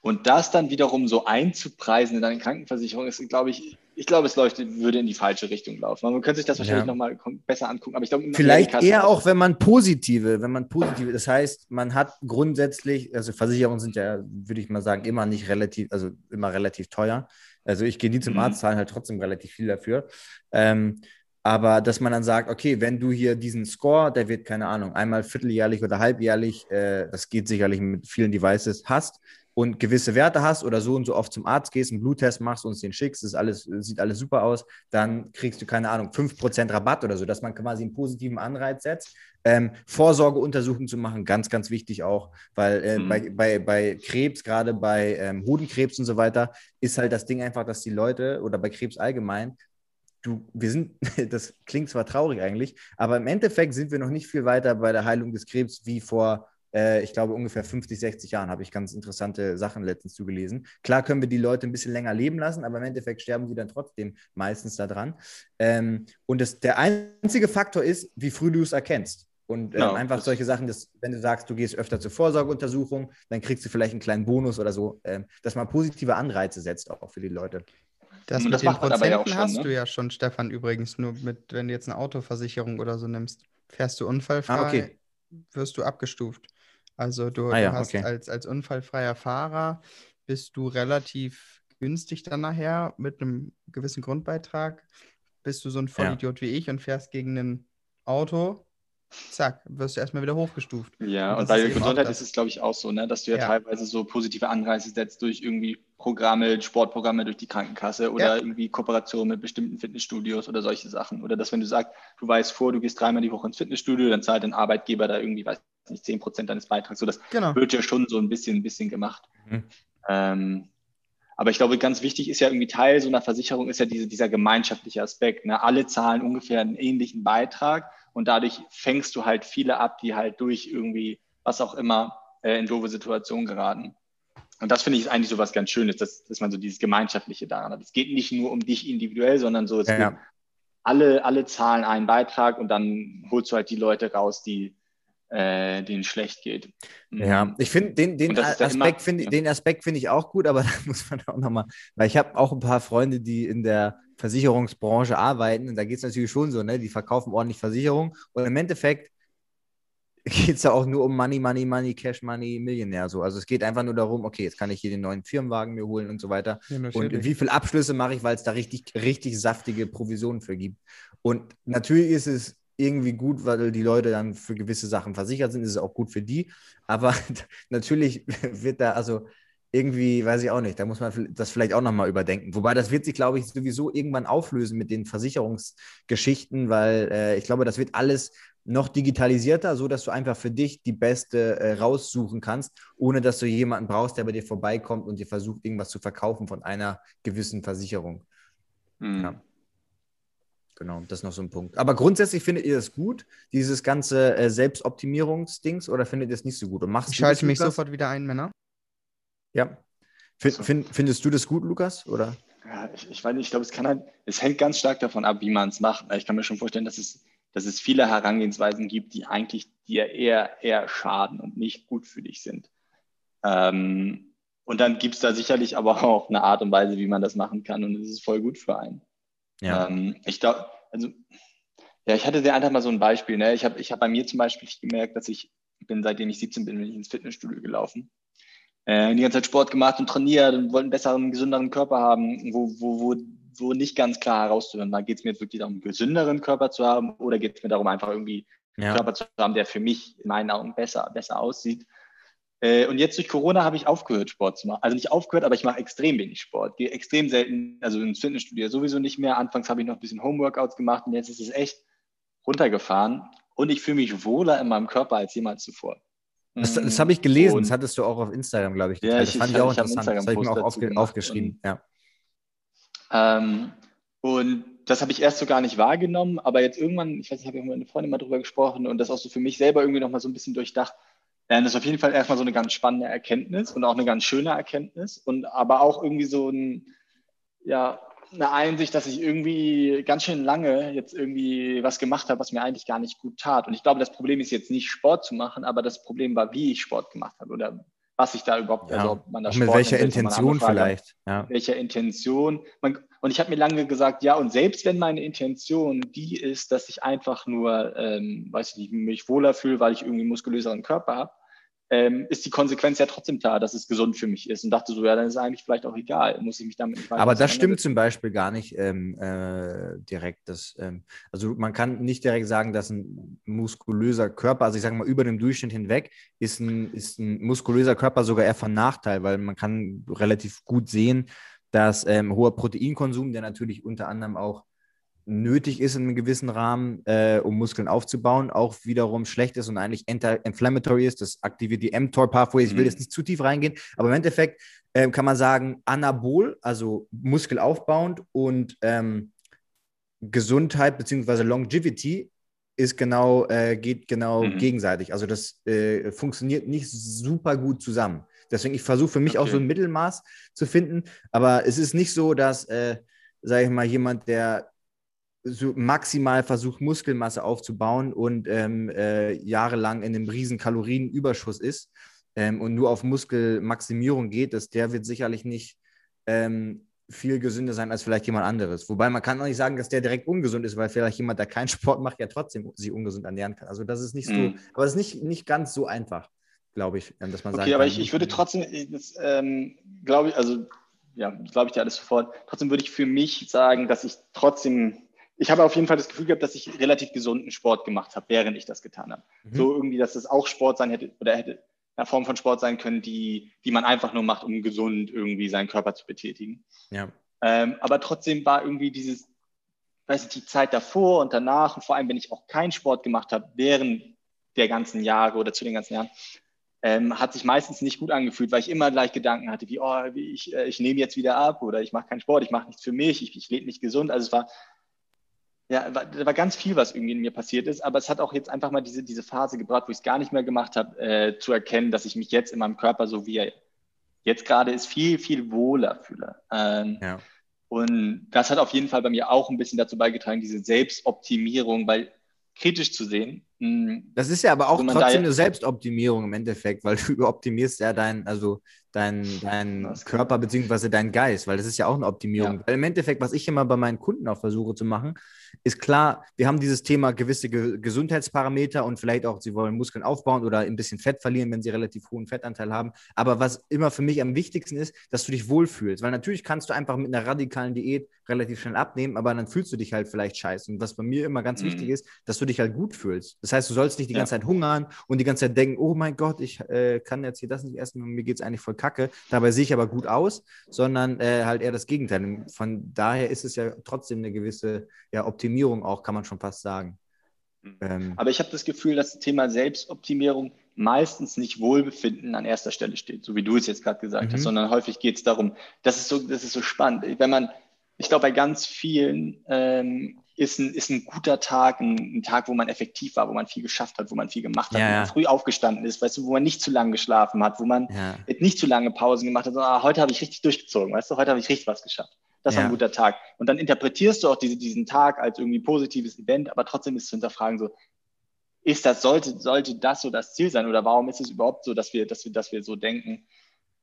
Und das dann wiederum so einzupreisen in deine Krankenversicherung ist, glaube ich, ich glaube, es leuchtet, würde in die falsche Richtung laufen. Man könnte sich das wahrscheinlich Ja. nochmal besser angucken, aber ich glaube, Vielleicht eher auch, wenn man positive, wenn man positive, das heißt, man hat grundsätzlich, also Versicherungen sind ja, würde ich mal sagen, immer nicht relativ, also immer relativ teuer. Also ich gehe nie zum Mhm. Arzt, zahlen halt trotzdem relativ viel dafür. Ähm, aber dass man dann sagt, okay, wenn du hier diesen Score, der wird, keine Ahnung, einmal vierteljährlich oder halbjährlich, äh, das geht sicherlich mit vielen Devices, hast und gewisse Werte hast oder so und so oft zum Arzt gehst, einen Bluttest machst, uns den schickst, ist alles, sieht alles super aus, dann kriegst du, keine Ahnung, 5% Rabatt oder so, dass man quasi einen positiven Anreiz setzt. Ähm, Vorsorgeuntersuchungen zu machen, ganz, ganz wichtig auch, weil äh, Mhm. bei, bei, bei Krebs, gerade bei ähm, Hodenkrebs und so weiter, ist halt das Ding einfach, dass die Leute oder bei Krebs allgemein, du, wir sind, das klingt zwar traurig eigentlich, aber im Endeffekt sind wir noch nicht viel weiter bei der Heilung des Krebs wie vor, äh, ich glaube, ungefähr 50, 60 Jahren, habe ich ganz interessante Sachen letztens zugelesen. Klar können wir die Leute ein bisschen länger leben lassen, aber im Endeffekt sterben sie dann trotzdem meistens daran. Ähm, und das, der einzige Faktor ist, wie früh du es erkennst. Und ähm, Genau, einfach solche Sachen, dass, wenn du sagst, du gehst öfter zur Vorsorgeuntersuchung, dann kriegst du vielleicht einen kleinen Bonus oder so, ähm, dass man positive Anreize setzt, auch für die Leute. Das mit das den macht man aber ja auch Prozenten schon, hast ne? du ja schon, Stefan, übrigens. Nur mit, wenn du jetzt eine Autoversicherung oder so nimmst, fährst du unfallfrei, Ah, okay. wirst du abgestuft. Also du, Ah ja, hast okay. als, als unfallfreier Fahrer bist du relativ günstig dann nachher mit einem gewissen Grundbeitrag. Bist du so ein Vollidiot wie ich und fährst gegen ein Auto, zack, wirst du erstmal wieder hochgestuft. Ja, Und und bei Gesundheit ist es, glaube ich, auch so, ne, dass du ja, Ja. teilweise so positive Anreize setzt durch irgendwie Programme, Sportprogramme durch die Krankenkasse oder Ja. irgendwie Kooperation mit bestimmten Fitnessstudios oder solche Sachen. Oder dass, wenn du sagst, du weißt vor, du gehst dreimal die Woche ins Fitnessstudio, dann zahlt dein Arbeitgeber da irgendwie, weiß nicht, 10 Prozent deines Beitrags. So, das Genau. wird ja schon so ein bisschen, ein bisschen gemacht. Mhm. Ähm, aber ich glaube, ganz wichtig ist ja irgendwie Teil so einer Versicherung ist ja diese, dieser gemeinschaftliche Aspekt. Ne? Alle zahlen ungefähr einen ähnlichen Beitrag und dadurch fängst du halt viele ab, die halt durch irgendwie, was auch immer, äh, in doofe Situationen geraten. Und das finde ich ist eigentlich so was ganz Schönes, dass, dass man so dieses Gemeinschaftliche daran hat. Es geht nicht nur um dich individuell, sondern so, es Ja, ja. alle, alle zahlen einen Beitrag und dann holst du halt die Leute raus, die äh, denen schlecht geht. Ja, ich finde den, den Aspekt finde ja. den Aspekt finde ich auch gut, aber da muss man auch nochmal, weil ich habe auch ein paar Freunde, die in der Versicherungsbranche arbeiten und da geht es natürlich schon so, ne? Die verkaufen ordentlich Versicherung und im Endeffekt geht es ja auch nur um Money, Money, Money, Cash, Money, Millionär so. Also es geht einfach nur darum, okay, jetzt kann ich hier den neuen Firmenwagen mir holen und so weiter. Ja, Und wie viele Abschlüsse mache ich, weil es da richtig, richtig saftige Provisionen für gibt. Und natürlich ist es irgendwie gut, weil die Leute dann für gewisse Sachen versichert sind, ist es auch gut für die. Aber natürlich wird da, also irgendwie, weiß ich auch nicht, da muss man das vielleicht auch nochmal überdenken. Wobei das wird sich, glaube ich, sowieso irgendwann auflösen mit den Versicherungsgeschichten, weil äh, ich glaube, das wird alles noch digitalisierter, so dass du einfach für dich die beste äh, raussuchen kannst, ohne dass du jemanden brauchst, der bei dir vorbeikommt und dir versucht, irgendwas zu verkaufen von einer gewissen Versicherung. Mhm. Ja. Genau, das ist noch so ein Punkt. Aber grundsätzlich findet ihr das gut, dieses ganze äh, Selbstoptimierungsdings, oder findet ihr es nicht so gut? Und machst Ich schalte mich Lukas? sofort wieder ein, Männer. Ja. Fin, So. fin, findest du das gut, Lukas? Oder? Ja, ich, ich weiß nicht, ich glaube, es kann halt, es hängt ganz stark davon ab, wie man es macht. Ich kann mir schon vorstellen, dass es, dass es viele Herangehensweisen gibt, die eigentlich dir eher, eher schaden und nicht gut für dich sind. Ähm, und dann gibt es da sicherlich aber auch eine Art und Weise, wie man das machen kann und es ist voll gut für einen. Ähm, ich glaube, also, ja, ich hatte dir einfach mal so ein Beispiel. Ne? Ich habe ich hab bei mir zum Beispiel gemerkt, dass ich, bin, seitdem ich 17 bin, bin ich ins Fitnessstudio gelaufen. Äh, die ganze Zeit Sport gemacht und trainiert und wollte einen besseren, gesünderen Körper haben, wo, wo, wo, wo nicht ganz klar herauszuhören war, geht es mir jetzt wirklich darum, einen gesünderen Körper zu haben oder geht es mir darum, einfach irgendwie einen ja. Körper zu haben, der für mich in meinen Augen besser, besser aussieht. Äh, und jetzt durch Corona habe ich aufgehört, Sport zu machen. Also nicht aufgehört, aber ich mache extrem wenig Sport. Gehe extrem selten, also ins Fitnessstudio sowieso nicht mehr. Anfangs habe ich noch ein bisschen Homeworkouts gemacht und jetzt ist es echt runtergefahren. Und ich fühle mich wohler in meinem Körper als jemals zuvor. Das, das habe ich gelesen, Und- das hattest du auch auf Instagram, glaube ich. Ja, geteilt. ich- das fand ich ich, auch ich interessant. Das habe ich mir auch aufge gemacht aufgeschrieben. Ja. Ähm, und das habe ich erst so gar nicht wahrgenommen, aber jetzt irgendwann, ich weiß nicht, ich habe mit meiner Freundin mal drüber gesprochen und das auch so für mich selber irgendwie nochmal so ein bisschen durchdacht. Ja, das ist auf jeden Fall erstmal so eine ganz spannende Erkenntnis und auch eine ganz schöne Erkenntnis und aber auch irgendwie so ein, ja, eine Einsicht, dass ich irgendwie ganz schön lange jetzt irgendwie was gemacht habe, was mir eigentlich gar nicht gut tat. Und ich glaube, das Problem ist jetzt nicht Sport zu machen, aber das Problem war, wie ich Sport gemacht habe oder was ich da überhaupt, Ja. also ob man da Auch mit Sport welcher Intention vielleicht. Ja. welcher Intention. Man, und ich habe mir lange gesagt, ja, und selbst wenn meine Intention die ist, dass ich einfach nur, ähm, weiß ich nicht, mich wohler fühle, weil ich irgendwie einen muskulöseren Körper habe, ähm, ist die Konsequenz ja trotzdem klar, dass es gesund für mich ist. Und dachte so, ja, dann ist es eigentlich vielleicht auch egal, muss ich mich damit nicht Aber das stimmt zum Beispiel gar nicht ähm, äh, direkt. Das, ähm, also man kann nicht direkt sagen, dass ein muskulöser Körper, also ich sage mal über dem Durchschnitt hinweg, ist ein, ist ein muskulöser Körper sogar eher von Nachteil, weil man kann relativ gut sehen, dass ähm, hoher Proteinkonsum, der natürlich unter anderem auch nötig ist in einem gewissen Rahmen, äh, um Muskeln aufzubauen, auch wiederum schlecht ist und eigentlich anti-inflammatory ist. Das aktiviert die mTOR-Pathway. Ich will Mhm. jetzt nicht zu tief reingehen, aber im Endeffekt ähm, kann man sagen, anabol, also muskelaufbauend und ähm, Gesundheit bzw. Longevity ist genau, äh, geht genau Mhm. gegenseitig. Also das äh, funktioniert nicht super gut zusammen. Deswegen, ich versuche für mich auch Okay. so ein Mittelmaß zu finden, aber es ist nicht so, dass, äh, sage ich mal, jemand, der so maximal versucht, Muskelmasse aufzubauen und ähm, äh, jahrelang in einem riesen Kalorienüberschuss ist ähm, und nur auf Muskelmaximierung geht, dass der wird sicherlich nicht ähm, viel gesünder sein als vielleicht jemand anderes. Wobei man kann auch nicht sagen, dass der direkt ungesund ist, weil vielleicht jemand, der keinen Sport macht, ja trotzdem sich ungesund ernähren kann. Also das ist nicht so, Mhm. aber es ist nicht, nicht ganz so einfach, glaube ich, ähm, dass man sagen Okay, aber ich, ich würde trotzdem, ich- das ähm, glaube ich, also ja, glaube ich dir alles sofort. Trotzdem würde ich für mich sagen, dass ich trotzdem, ich habe auf jeden Fall das Gefühl gehabt, dass ich relativ gesunden Sport gemacht habe, während ich das getan habe. Mhm. So irgendwie, dass das auch Sport sein hätte oder hätte eine Form von Sport sein können, die, die man einfach nur macht, um gesund irgendwie seinen Körper zu betätigen. Ja. Ähm, aber trotzdem war irgendwie dieses, weiß ich, die Zeit davor und danach und vor allem, wenn ich auch keinen Sport gemacht habe, während der ganzen Jahre oder zu den ganzen Jahren, ähm, hat sich meistens nicht gut angefühlt, weil ich immer gleich Gedanken hatte, wie, oh, ich, äh, ich nehme jetzt wieder ab oder ich mache keinen Sport, ich mache nichts für mich, ich, ich lebe nicht gesund. Also es war, ja, war, da war ganz viel, was irgendwie in mir passiert ist, aber es hat auch jetzt einfach mal diese, diese Phase gebracht, wo ich es gar nicht mehr gemacht habe, äh, zu erkennen, dass ich mich jetzt in meinem Körper, so wie er jetzt gerade ist, viel, viel wohler fühle. Ähm, Ja. und das hat auf jeden Fall bei mir auch ein bisschen dazu beigetragen, diese Selbstoptimierung, weil kritisch zu sehen. Mh, Das ist ja aber auch da trotzdem ja- eine Selbstoptimierung im Endeffekt, weil du optimierst ja dein, also dein, dein Körper beziehungsweise dein Geist, weil das ist ja auch eine Optimierung. Ja. Weil im Endeffekt, was ich immer bei meinen Kunden auch versuche zu machen, ist klar, wir haben dieses Thema gewisse Ge Gesundheitsparameter und vielleicht auch, sie wollen Muskeln aufbauen oder ein bisschen Fett verlieren, wenn sie relativ hohen Fettanteil haben. Aber was immer für mich am wichtigsten ist, dass du dich wohlfühlst. Weil natürlich kannst du einfach mit einer radikalen Diät relativ schnell abnehmen, aber dann fühlst du dich halt vielleicht scheiße. Und was bei mir immer ganz Mhm. wichtig ist, dass du dich halt gut fühlst. Das heißt, du sollst nicht die Ja. ganze Zeit hungern und die ganze Zeit denken, oh mein Gott, ich äh, kann jetzt hier das nicht essen und mir geht es eigentlich voll kacke. Dabei sehe ich aber gut aus, sondern äh, halt eher das Gegenteil. Und Von daher ist es ja trotzdem eine gewisse ja, Optimierung auch, kann man schon fast sagen. Mhm. Ähm, Aber ich habe das Gefühl, dass das Thema Selbstoptimierung meistens nicht Wohlbefinden an erster Stelle steht, so wie du es jetzt gerade gesagt Mhm. hast, sondern häufig geht es darum, das ist so, das ist so spannend. Wenn man, ich glaube, bei ganz vielen ähm, ist, ein, ist ein guter Tag ein, ein Tag, wo man effektiv war, wo man viel geschafft hat, wo man viel gemacht hat, Ja, wo man früh aufgestanden ist, weißt du, wo man nicht zu lange geschlafen hat, wo man nicht zu lange Pausen gemacht hat, sondern ah, heute habe ich richtig durchgezogen, weißt du, heute habe ich richtig was geschafft. Das war ein guter Tag. Und dann interpretierst du auch diese, diesen Tag als irgendwie positives Event, aber trotzdem ist zu hinterfragen so, ist das, sollte, sollte das so das Ziel sein oder warum ist es überhaupt so, dass wir, dass wir, dass wir so denken?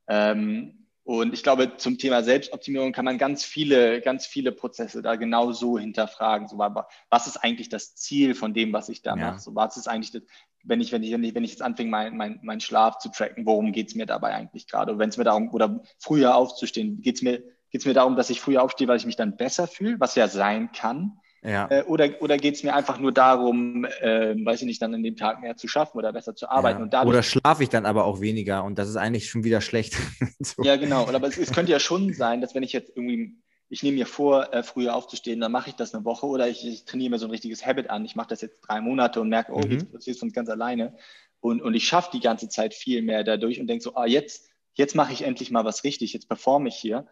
Ähm, und ich glaube, zum Thema Selbstoptimierung kann man ganz viele, ganz viele Prozesse da genau so hinterfragen. So, was ist eigentlich das Ziel von dem, was ich da Ja. mache? So, was ist eigentlich das, wenn ich, wenn ich, wenn ich, wenn ich jetzt anfange, meinen mein, mein Schlaf zu tracken, worum geht es mir dabei eigentlich gerade? Wenn es mir darum, oder früher aufzustehen, geht es mir, geht's mir darum, dass ich früher aufstehe, weil ich mich dann besser fühle, was ja sein kann. Ja. Äh, oder oder geht es mir einfach nur darum, äh, weiß ich nicht, dann in dem Tag mehr zu schaffen oder besser zu arbeiten? Ja. Und dadurch, Oder schlafe ich dann aber auch weniger und das ist eigentlich schon wieder schlecht. so. Ja, genau. Aber es, es könnte ja schon sein, dass wenn ich jetzt irgendwie, ich nehme mir vor, äh, früher aufzustehen, dann mache ich das eine Woche oder ich, ich trainiere mir so ein richtiges Habit an. Ich mache das jetzt drei Monate und merke, oh, Mhm. jetzt passiert es von ganz alleine. Und, und ich schaffe die ganze Zeit viel mehr dadurch und denke so, ah, jetzt, jetzt mache ich endlich mal was richtig, jetzt performe ich hier.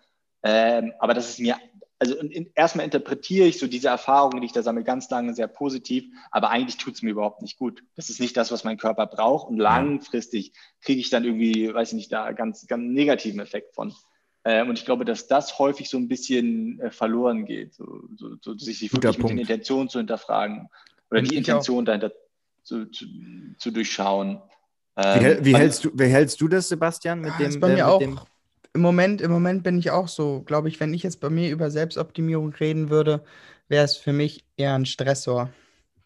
Ähm, aber das ist mir, also in, in, erstmal interpretiere ich so diese Erfahrungen, die ich da sammle, ganz lange sehr positiv, aber eigentlich tut es mir überhaupt nicht gut. Das ist nicht das, was mein Körper braucht und langfristig kriege ich dann irgendwie, weiß ich nicht, da ganz, ganz negativen Effekt von. Ähm, und ich glaube, dass das häufig so ein bisschen äh, verloren geht, so, so, so sich, sich wirklich mit den Punkt. Intentionen zu hinterfragen oder Und die auch. Intention dahinter zu, zu, zu durchschauen. Wie, Ähm, wie, weil- hältst du, wie hältst du das, Sebastian, mit Ah, dem? ist bei äh, mir mit auch. dem Im Moment, Im Moment bin ich auch so, glaube ich, wenn ich jetzt bei mir über Selbstoptimierung reden würde, wäre es für mich eher ein Stressor,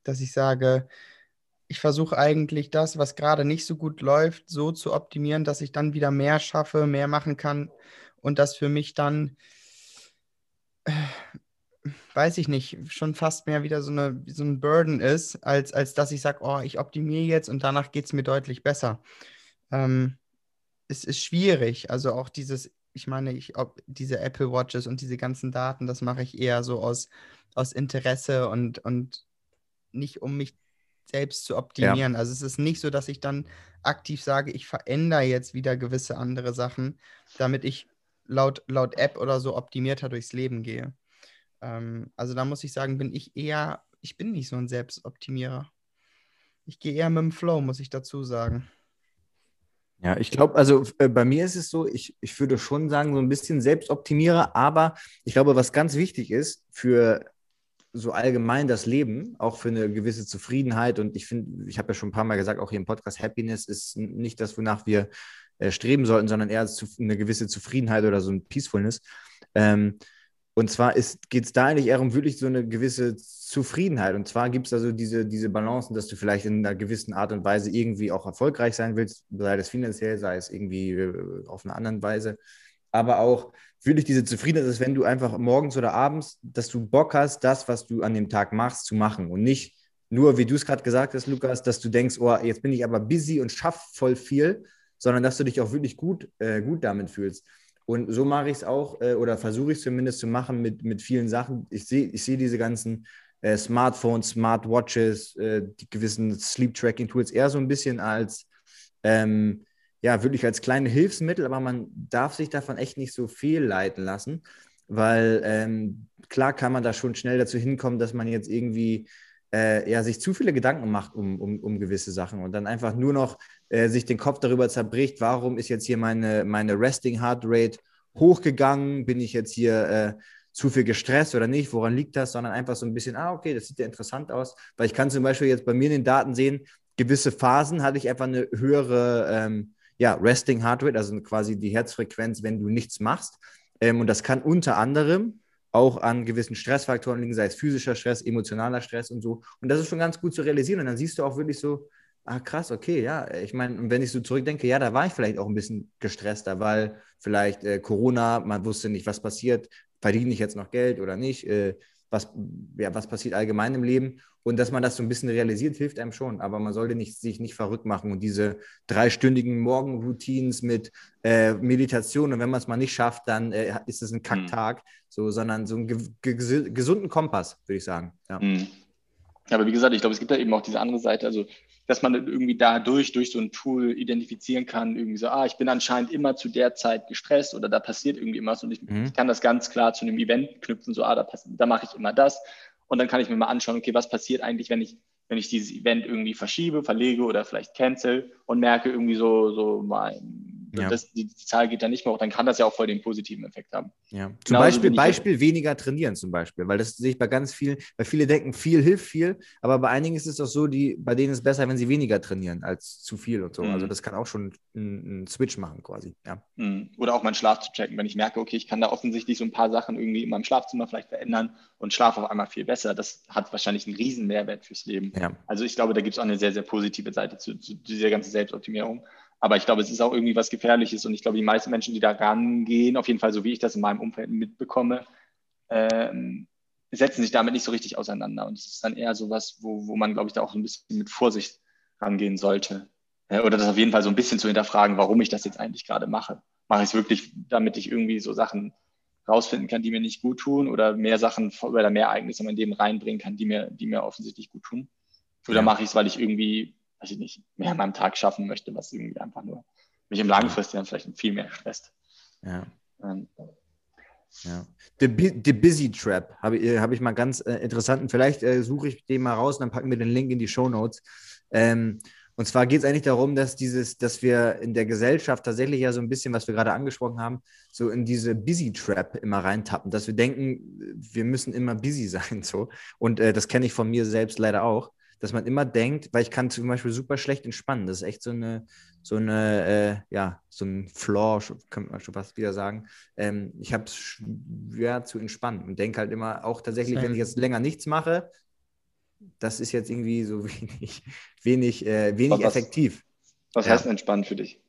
dass ich sage, ich versuche eigentlich das, was gerade nicht so gut läuft, so zu optimieren, dass ich dann wieder mehr schaffe, mehr machen kann und das für mich dann, äh, weiß ich nicht, schon fast mehr wieder so, eine, so ein Burden ist, als, als dass ich sage, oh, ich optimiere jetzt und danach geht es mir deutlich besser. Ähm, es ist schwierig. Also auch dieses, ich meine, ich, ob diese Apple Watches und diese ganzen Daten, das mache ich eher so aus, aus Interesse und, und nicht um mich selbst zu optimieren. Also es ist nicht so, dass ich dann aktiv sage, ich verändere jetzt wieder gewisse andere Sachen, damit ich laut, laut App oder so optimierter durchs Leben gehe. Ähm, also da muss ich sagen, bin ich eher, ich bin nicht so ein Selbstoptimierer. Ich gehe eher mit dem Flow, muss ich dazu sagen. Ja, ich glaube, also äh, bei mir ist es so, ich, ich würde schon sagen, so ein bisschen Selbstoptimierer, aber ich glaube, was ganz wichtig ist für so allgemein das Leben, auch für eine gewisse Zufriedenheit und ich finde, ich habe ja schon ein paar Mal gesagt, auch hier im Podcast, Happiness ist nicht das, wonach wir äh, streben sollten, sondern eher eine gewisse Zufriedenheit oder so ein Peacefulness. Ähm, und zwar geht es da eigentlich eher um wirklich so eine gewisse Zufriedenheit. Und zwar gibt es also diese, diese Balancen, dass du vielleicht in einer gewissen Art und Weise irgendwie auch erfolgreich sein willst, sei das finanziell, sei es irgendwie äh, auf eine andere Weise. Aber auch wirklich diese Zufriedenheit ist, wenn du einfach morgens oder abends, dass du Bock hast, das, was du an dem Tag machst, zu machen. Und nicht nur, wie du es gerade gesagt hast, Lukas, dass du denkst, oh, jetzt bin ich aber busy und schaff voll viel, sondern dass du dich auch wirklich gut, äh, gut damit fühlst. Und so mache ich es auch, äh, oder versuche ich es zumindest zu machen mit, mit vielen Sachen. Ich sehe ich seh diese ganzen äh, Smartphones, Smartwatches, äh, die gewissen Sleep-Tracking-Tools eher so ein bisschen als, ähm, ja, wirklich als kleine Hilfsmittel, aber man darf sich davon echt nicht so viel leiten lassen, weil ähm, klar kann man da schon schnell dazu hinkommen, dass man jetzt irgendwie äh, ja, sich zu viele Gedanken macht um, um, um gewisse Sachen und dann einfach nur noch äh, sich den Kopf darüber zerbricht, warum ist jetzt hier meine, meine Resting Heart Rate hochgegangen, bin ich jetzt hier äh, zu viel gestresst oder nicht, woran liegt das, sondern einfach so ein bisschen, ah, okay, das sieht ja interessant aus, weil ich kann zum Beispiel jetzt bei mir in den Daten sehen, gewisse Phasen hatte ich einfach eine höhere ähm, ja, Resting Heart Rate, also quasi die Herzfrequenz, wenn du nichts machst. Ähm, und das kann unter anderem auch an gewissen Stressfaktoren liegen, sei es physischer Stress, emotionaler Stress und so. Und das ist schon ganz gut zu realisieren. Und dann siehst du auch wirklich so, ah krass, okay, ja. Ich meine, wenn ich so zurückdenke, ja, da war ich vielleicht auch ein bisschen gestresster, weil vielleicht äh, Corona, man wusste nicht, was passiert, verdiene ich jetzt noch Geld oder nicht, äh, was, ja, was passiert allgemein im Leben. Und dass man das so ein bisschen realisiert, hilft einem schon. Aber man sollte nicht, sich nicht verrückt machen und diese dreistündigen Morgenroutines mit äh, Meditation und wenn man es mal nicht schafft, dann äh, ist es ein Kacktag, so, sondern so einen ge ge gesunden Kompass, würde ich sagen. Ja. Mhm. Aber wie gesagt, ich glaube, es gibt da eben auch diese andere Seite, also dass man irgendwie dadurch, durch so ein Tool identifizieren kann, irgendwie so, ah, ich bin anscheinend immer zu der Zeit gestresst oder da passiert irgendwie was und ich, mhm. ich kann das ganz klar zu einem Event knüpfen, so, ah, da, da mache ich immer das. Und dann kann ich mir mal anschauen, okay, was passiert eigentlich, wenn ich, wenn ich dieses Event irgendwie verschiebe, verlege oder vielleicht cancel und merke irgendwie so, so mal, ja. das, die, die, Zahl geht dann nicht mehr hoch, dann kann das ja auch voll den positiven Effekt haben. Ja. Zum Genauso Beispiel, Beispiel weniger trainieren zum Beispiel, weil das sehe ich bei ganz vielen, weil viele denken, viel hilft viel, aber bei einigen ist es doch so, die, bei denen ist es besser, wenn sie weniger trainieren als zu viel und so. Mhm. Also das kann auch schon einen Switch machen quasi. Ja. Mhm. Oder auch meinen Schlaf zu checken, wenn ich merke, okay, ich kann da offensichtlich so ein paar Sachen irgendwie in meinem Schlafzimmer vielleicht verändern und schlafe auf einmal viel besser. Das hat wahrscheinlich einen riesen Mehrwert fürs Leben. Ja. Also ich glaube, da gibt es auch eine sehr, sehr positive Seite zu, zu dieser ganzen Selbstoptimierung. Aber ich glaube, es ist auch irgendwie was Gefährliches und ich glaube, die meisten Menschen, die da rangehen, auf jeden Fall so wie ich das in meinem Umfeld mitbekomme, ähm, setzen sich damit nicht so richtig auseinander. Und es ist dann eher so was, wo, wo man, glaube ich, da auch ein bisschen mit Vorsicht rangehen sollte. Ja, oder das auf jeden Fall so ein bisschen zu hinterfragen, warum ich das jetzt eigentlich gerade mache. Mache ich es wirklich, damit ich irgendwie so Sachen rausfinden kann, die mir nicht gut tun oder mehr Sachen oder mehr Ereignisse in mein Leben reinbringen kann, die mir, die mir offensichtlich gut tun. Oder ja. mache ich es, weil ich irgendwie, weiß ich nicht, mehr an meinem Tag schaffen möchte, was irgendwie einfach nur mich im Langfristigen vielleicht viel mehr stresst. Ja. Ähm, ja. The, The Busy Trap habe ich, hab ich mal ganz äh, interessanten. Vielleicht äh, suche ich den mal raus und dann packen wir den Link in die Show Notes. Ähm, und zwar geht es eigentlich darum, dass dieses, dass wir in der Gesellschaft tatsächlich ja so ein bisschen, was wir gerade angesprochen haben, so in diese Busy Trap immer reintappen, dass wir denken, wir müssen immer busy sein. So. Und äh, das kenne ich von mir selbst leider auch, dass man immer denkt, weil ich kann zum Beispiel super schlecht entspannen. Das ist echt so eine, so eine, äh, ja, so ein Flaw, könnte man schon fast wieder sagen. Ähm, ich habe es schwer zu entspannen und denke halt immer auch tatsächlich, wenn ich jetzt länger nichts mache, das ist jetzt irgendwie so wenig, wenig, äh, wenig was, effektiv. Was ja. heißt entspannt für dich?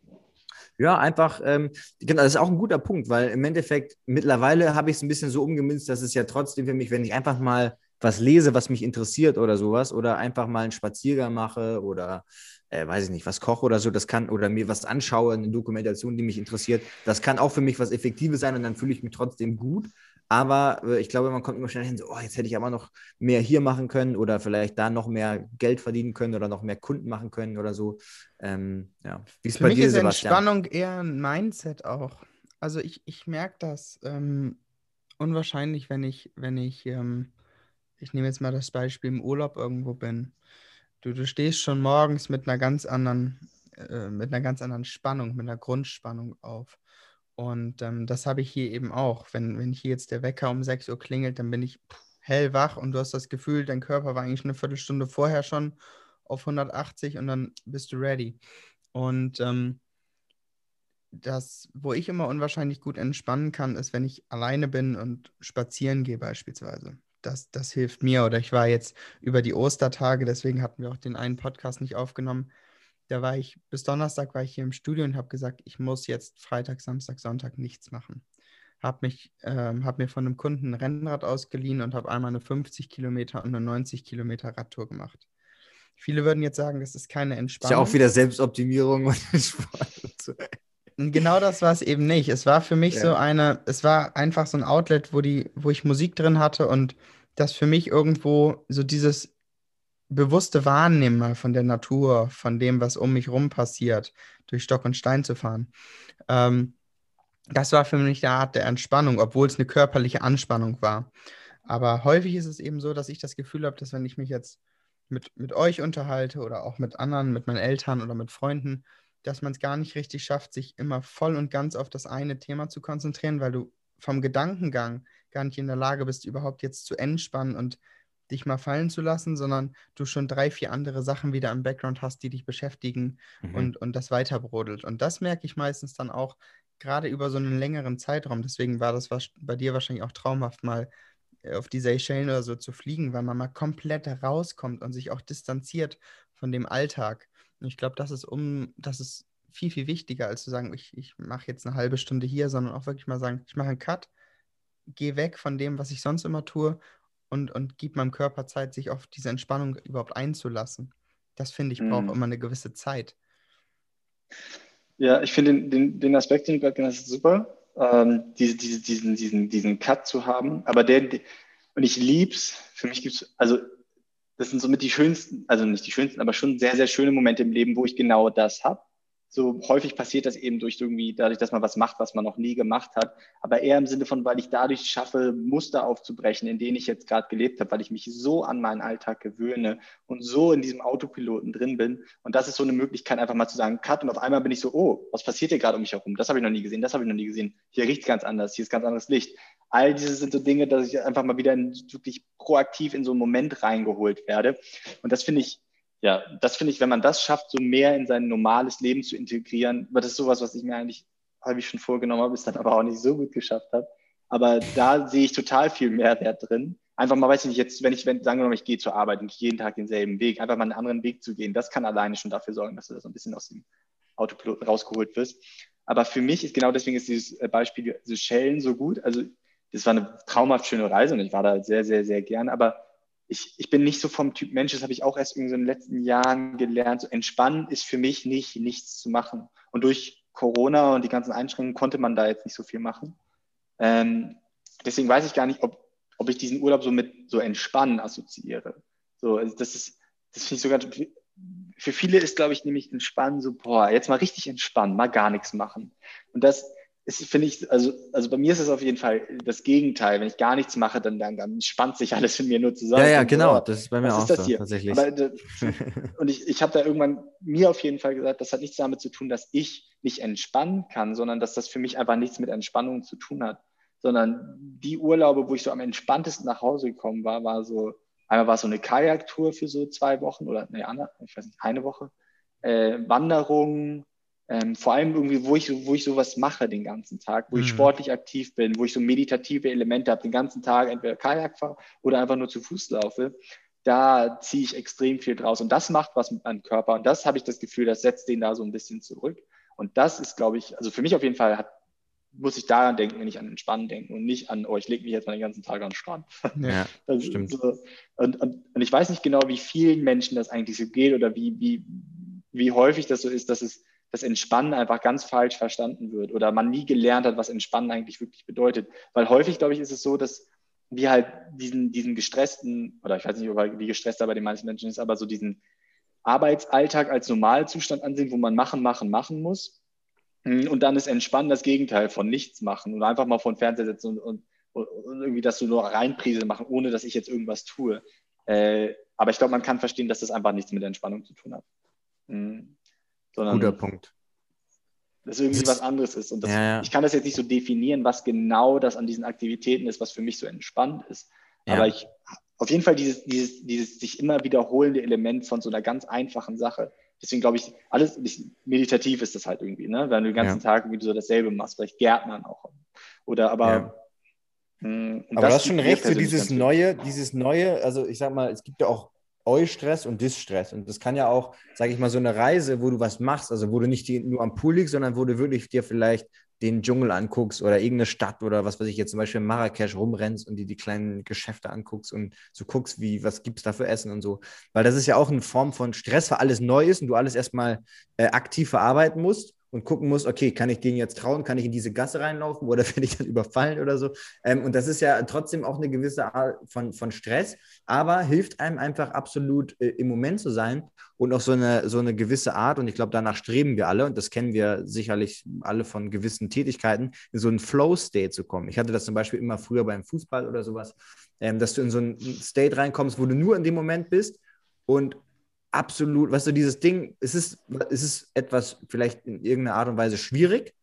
Ja, einfach, ähm, genau, das ist auch ein guter Punkt, weil im Endeffekt mittlerweile habe ich es ein bisschen so umgemünzt, dass es ja trotzdem für mich, wenn ich einfach mal was lese, was mich interessiert oder sowas, oder einfach mal einen Spaziergang mache oder äh, weiß ich nicht, was koche oder so, das kann, oder mir was anschaue, eine Dokumentation, die mich interessiert, das kann auch für mich was Effektives sein und dann fühle ich mich trotzdem gut. Aber äh, ich glaube, man kommt immer schnell hin, so, oh, jetzt hätte ich aber noch mehr hier machen können oder vielleicht da noch mehr Geld verdienen können oder noch mehr Kunden machen können oder so. Ähm, ja. Wie ist Für bei mich dir, ist Sebastian? Entspannung eher ein Mindset auch. Also ich, ich merke das ähm, unwahrscheinlich, wenn ich, wenn ich, ähm, ich nehme jetzt mal das Beispiel im Urlaub irgendwo bin. Du, du stehst schon morgens mit einer ganz anderen, äh, mit einer ganz anderen Spannung, mit einer Grundspannung auf. Und ähm, das habe ich hier eben auch. Wenn, wenn hier jetzt der Wecker um 6 Uhr klingelt, dann bin ich hellwach und du hast das Gefühl, dein Körper war eigentlich eine Viertelstunde vorher schon auf 180 und dann bist du ready. Und ähm, das, wo ich immer unwahrscheinlich gut entspannen kann, ist, wenn ich alleine bin und spazieren gehe beispielsweise. Das, das hilft mir. Oder ich war jetzt über die Ostertage, deswegen hatten wir auch den einen Podcast nicht aufgenommen, da war ich, bis Donnerstag war ich hier im Studio und habe gesagt, ich muss jetzt Freitag, Samstag, Sonntag nichts machen. Habe mich, ähm, habe mir von einem Kunden ein Rennrad ausgeliehen und habe einmal eine 50 Kilometer und eine 90 Kilometer Radtour gemacht. Viele würden jetzt sagen, das ist keine Entspannung. Ist ja auch wieder Selbstoptimierung und Sport. Genau das war es eben nicht. Es war für mich ja. so eine, es war einfach so ein Outlet, wo die, wo ich Musik drin hatte und das für mich irgendwo so dieses bewusste Wahrnehmer von der Natur, von dem, was um mich rum passiert, durch Stock und Stein zu fahren. Ähm, das war für mich eine Art der Entspannung, obwohl es eine körperliche Anspannung war. Aber häufig ist es eben so, dass ich das Gefühl habe, dass wenn ich mich jetzt mit, mit euch unterhalte oder auch mit anderen, mit meinen Eltern oder mit Freunden, dass man es gar nicht richtig schafft, sich immer voll und ganz auf das eine Thema zu konzentrieren, weil du vom Gedankengang gar nicht in der Lage bist, überhaupt jetzt zu entspannen und dich mal fallen zu lassen, sondern du schon drei, vier andere Sachen wieder im Background hast, die dich beschäftigen mhm. und, und das weiterbrodelt. Und das merke ich meistens dann auch gerade über so einen längeren Zeitraum. Deswegen war das bei dir wahrscheinlich auch traumhaft, mal äh, auf die Seychellen oder so zu fliegen, weil man mal komplett rauskommt und sich auch distanziert von dem Alltag. Und ich glaube, das ist um, das ist viel, viel wichtiger, als zu sagen, ich, ich mache jetzt eine halbe Stunde hier, sondern auch wirklich mal sagen, ich mache einen Cut, gehe weg von dem, was ich sonst immer tue und, und gibt meinem Körper Zeit, sich auf diese Entspannung überhaupt einzulassen. Das finde ich, braucht mhm. immer eine gewisse Zeit. Ja, ich finde den, den, den Aspekt, den du gerade genannt hast, super, ähm, diese, diese, diesen, diesen, diesen Cut zu haben. Aber der, der und ich lieb's, für mich gibt es, also das sind somit die schönsten, also nicht die schönsten, aber schon sehr, sehr schöne Momente im Leben, wo ich genau das habe so häufig passiert das eben durch irgendwie, dadurch, dass man was macht, was man noch nie gemacht hat. Aber eher im Sinne von, weil ich dadurch schaffe, Muster aufzubrechen, in denen ich jetzt gerade gelebt habe, weil ich mich so an meinen Alltag gewöhne und so in diesem Autopiloten drin bin. Und das ist so eine Möglichkeit, einfach mal zu sagen, Cut. Und auf einmal bin ich so, oh, was passiert hier gerade um mich herum? Das habe ich noch nie gesehen, das habe ich noch nie gesehen. Hier riecht es ganz anders, hier ist ganz anderes Licht. All diese sind so Dinge, dass ich einfach mal wieder in, wirklich proaktiv in so einen Moment reingeholt werde. Und das finde ich ja, das finde ich, wenn man das schafft, so mehr in sein normales Leben zu integrieren, aber das ist sowas, was ich mir eigentlich ich schon vorgenommen habe, es dann aber auch nicht so gut geschafft habe. Aber da sehe ich total viel Mehrwert drin. Einfach mal, weiß ich nicht, jetzt, wenn ich, wenn, sagen wir mal, ich gehe zur Arbeit und jeden Tag denselben Weg, einfach mal einen anderen Weg zu gehen, das kann alleine schon dafür sorgen, dass du da so ein bisschen aus dem Autopiloten rausgeholt wirst. Aber für mich ist genau deswegen ist dieses äh, Beispiel Seychellen so gut. Also das war eine traumhaft schöne Reise und ich war da sehr, sehr, sehr gern. Aber ich, ich bin nicht so vom Typ Mensch, das habe ich auch erst in den letzten Jahren gelernt. So entspannen ist für mich nicht, nichts zu machen. Und durch Corona und die ganzen Einschränkungen konnte man da jetzt nicht so viel machen. Ähm, deswegen weiß ich gar nicht, ob, ob ich diesen Urlaub so mit so entspannen assoziiere. So, also das ist, das finde ich sogar, für viele ist, glaube ich, nämlich entspannen so, boah, jetzt mal richtig entspannen, mal gar nichts machen. Und das, ist, finde ich, also, also bei mir ist es auf jeden Fall das Gegenteil. Wenn ich gar nichts mache, dann, dann, dann spannt sich alles in mir nur zusammen. Ja, ja, genau. So, das ist bei mir auch so, hier? tatsächlich. Aber, und ich, ich habe da irgendwann mir auf jeden Fall gesagt, das hat nichts damit zu tun, dass ich nicht entspannen kann, sondern dass das für mich einfach nichts mit Entspannung zu tun hat. Sondern die Urlaube, wo ich so am entspanntesten nach Hause gekommen war, war so, einmal war es so eine Kajaktour für so zwei Wochen oder nee, ich weiß nicht, eine Woche, äh, Wanderung, ähm, vor allem irgendwie, wo ich, wo ich sowas mache den ganzen Tag, wo mhm. ich sportlich aktiv bin, wo ich so meditative Elemente habe, den ganzen Tag entweder Kajak fahre oder einfach nur zu Fuß laufe, da ziehe ich extrem viel draus. Und das macht was mit meinem Körper. Und das habe ich das Gefühl, das setzt den da so ein bisschen zurück. Und das ist, glaube ich, also für mich auf jeden Fall hat, muss ich daran denken, wenn ich an Entspannen denke und nicht an, oh, ich lege mich jetzt mal den ganzen Tag an den Strand. Ja, das stimmt. So, und, und, und ich weiß nicht genau, wie vielen Menschen das eigentlich so geht oder wie, wie, wie häufig das so ist, dass es das Entspannen einfach ganz falsch verstanden wird oder man nie gelernt hat, was Entspannen eigentlich wirklich bedeutet. Weil häufig, glaube ich, ist es so, dass wir halt diesen, diesen gestressten, oder ich weiß nicht, wie gestresst er bei den meisten Menschen ist, aber so diesen Arbeitsalltag als Normalzustand ansehen, wo man machen, machen, machen muss. Und dann ist Entspannen das Gegenteil von nichts machen und einfach mal vor den Fernseher setzen und, und, und irgendwie das so nur reinprise machen, ohne dass ich jetzt irgendwas tue. Äh, aber ich glaube, man kann verstehen, dass das einfach nichts mit Entspannung zu tun hat. Mhm. Sondern Guter Punkt. Dass irgendwie was anderes ist. Und das, ja, ja. ich kann das jetzt nicht so definieren, was genau das an diesen Aktivitäten ist, was für mich so entspannt ist. Ja. Aber ich, auf jeden Fall dieses, dieses, dieses sich immer wiederholende Element von so einer ganz einfachen Sache. Deswegen glaube ich, alles meditativ ist das halt irgendwie, ne? Wenn du den ganzen Tag irgendwie so dasselbe machst, vielleicht Gärtnern auch. Oder aber. Hm, aber das du hast schon recht, so dieses neue, dieses neue, also ich sag mal, es gibt ja auch Eustress und Distress. Und das kann ja auch, sage ich mal, so eine Reise, wo du was machst, also wo du nicht die, nur am Pool liegst, sondern wo du wirklich dir vielleicht den Dschungel anguckst oder irgendeine Stadt oder was weiß ich jetzt zum Beispiel in Marrakesch rumrennst und dir die kleinen Geschäfte anguckst und so guckst, wie, was gibt es da für Essen und so. Weil das ist ja auch eine Form von Stress, weil alles neu ist und du alles erstmal äh, aktiv verarbeiten musst und gucken muss, okay, kann ich denen jetzt trauen, kann ich in diese Gasse reinlaufen oder werde ich dann überfallen oder so. Ähm, und das ist ja trotzdem auch eine gewisse Art von, von Stress, aber hilft einem einfach absolut äh, im Moment zu sein und auch so eine, so eine gewisse Art, und ich glaube, danach streben wir alle, und das kennen wir sicherlich alle von gewissen Tätigkeiten, in so einen Flow-State zu kommen. Ich hatte das zum Beispiel immer früher beim Fußball oder sowas, ähm, dass du in so einen State reinkommst, wo du nur in dem Moment bist und absolut, weißt du, dieses Ding, es ist, es ist etwas vielleicht in irgendeiner Art und Weise schwierig,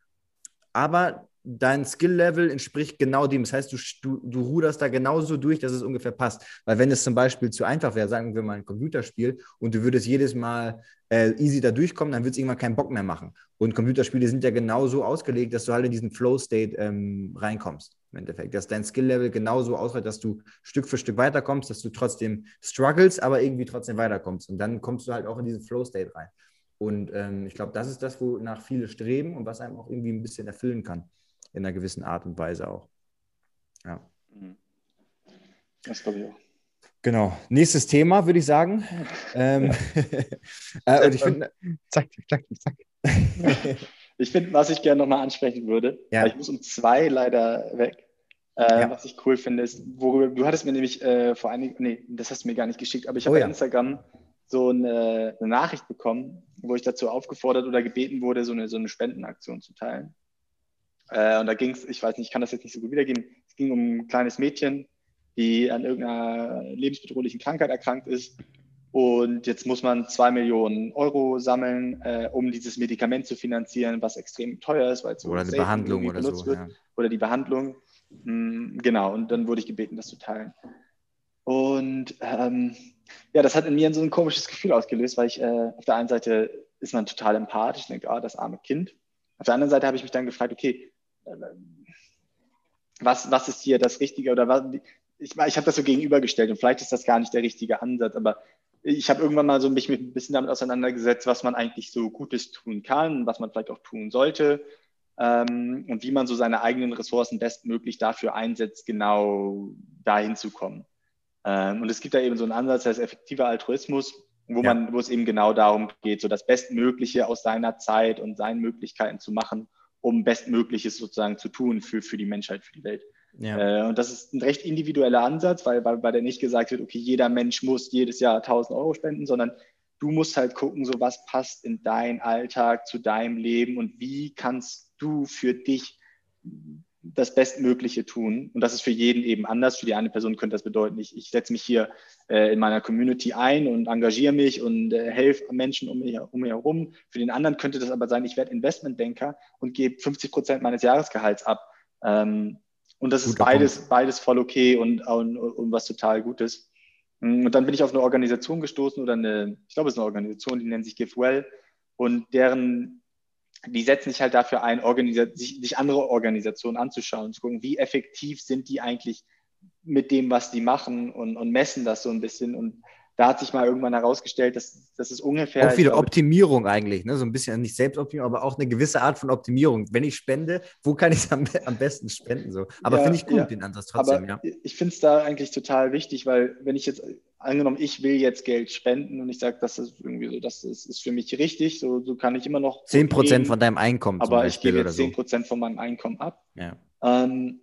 aber dein Skill-Level entspricht genau dem. Das heißt, du, du, du ruderst da genauso durch, dass es ungefähr passt. Weil wenn es zum Beispiel zu einfach wäre, sagen wir mal ein Computerspiel, und du würdest jedes Mal äh, easy da durchkommen, dann wird es irgendwann keinen Bock mehr machen. Und Computerspiele sind ja genauso ausgelegt, dass du halt in diesen Flow-State ähm, reinkommst, im Endeffekt. Dass dein Skill-Level genauso ausreicht, dass du Stück für Stück weiterkommst, dass du trotzdem struggles, aber irgendwie trotzdem weiterkommst. Und dann kommst du halt auch in diesen Flow-State rein. Und ähm, ich glaube, das ist das, wonach viele streben und was einem auch irgendwie ein bisschen erfüllen kann in einer gewissen Art und Weise auch. Ja. Mhm. Das glaube ich auch. Genau. Nächstes Thema, würde ich sagen. ähm, äh, und ich finde. Zack, zack, zack. ich finde, was ich gerne nochmal ansprechen würde, ja. ich muss um zwei leider weg. Äh, ja. Was ich cool finde, ist, worüber, du hattest mir nämlich äh, vor einigen, nee, das hast du mir gar nicht geschickt, aber ich habe oh, bei ja. Instagram so eine, eine, Nachricht bekommen, wo ich dazu aufgefordert oder gebeten wurde, so eine, so eine Spendenaktion zu teilen. Äh, und da ging es, ich weiß nicht, ich kann das jetzt nicht so gut wiedergeben, es ging um ein kleines Mädchen, die an irgendeiner lebensbedrohlichen Krankheit erkrankt ist. Und jetzt muss man zwei Millionen Euro sammeln, äh, um dieses Medikament zu finanzieren, was extrem teuer ist, weil es oder eine Behandlung oder so. Wird, ja. Oder die Behandlung. Mhm, genau, und dann wurde ich gebeten, das zu teilen. Und ähm, ja, das hat in mir so ein komisches Gefühl ausgelöst, weil ich äh, auf der einen Seite ist man total empathisch, denkt, ah, das arme Kind. Auf der anderen Seite habe ich mich dann gefragt, okay, was, was ist hier das Richtige oder was, ich, ich habe das so gegenübergestellt und vielleicht ist das gar nicht der richtige Ansatz, aber ich habe irgendwann mal so mich ein bisschen damit auseinandergesetzt, was man eigentlich so Gutes tun kann, was man vielleicht auch tun sollte. Ähm, und wie man so seine eigenen Ressourcen bestmöglich dafür einsetzt, genau dahin zu kommen. Ähm, und es gibt da eben so einen Ansatz, der ist effektiver Altruismus, wo Ja. man, wo es eben genau darum geht, so das Bestmögliche aus seiner Zeit und seinen Möglichkeiten zu machen, um Bestmögliches sozusagen zu tun für, für die Menschheit, für die Welt. Ja. Äh, und das ist ein recht individueller Ansatz, weil, weil, weil der nicht gesagt wird, okay, jeder Mensch muss jedes Jahr 1000 Euro spenden, sondern du musst halt gucken, so was passt in deinen Alltag, zu deinem Leben und wie kannst du für dich das Bestmögliche tun. Und das ist für jeden eben anders. Für die eine Person könnte das bedeuten, ich, ich setze mich hier äh, in meiner Community ein und engagiere mich und äh, helfe Menschen um mich, um mich herum. Für den anderen könnte das aber sein, ich werde Investmentbanker und gebe 50 Prozent meines Jahresgehalts ab. Ähm, und das ist Guter beides, beides voll okay und, und, und was total Gutes. Und dann bin ich auf eine Organisation gestoßen oder eine, ich glaube, es ist eine Organisation, die nennt sich GiveWell und deren, die setzen sich halt dafür ein, sich, sich andere Organisationen anzuschauen, zu gucken, wie effektiv sind die eigentlich mit dem, was die machen und, und messen das so ein bisschen. Und da hat sich mal irgendwann herausgestellt, dass, dass es ungefähr. Auch wieder glaube, Optimierung eigentlich, ne? so ein bisschen nicht Selbstoptimierung, aber auch eine gewisse Art von Optimierung. Wenn ich spende, wo kann ich es am, am besten spenden? So. Aber Ja, finde ich gut, ja. den Ansatz trotzdem, aber ja. ich finde es da eigentlich total wichtig, weil wenn ich jetzt, angenommen, ich will jetzt Geld spenden und ich sage, das ist irgendwie so, das ist, ist für mich richtig, so, so kann ich immer noch. 10 Prozent von deinem Einkommen zum Aber ich gebe oder jetzt so. 10 Prozent von meinem Einkommen ab. Ja. ähm,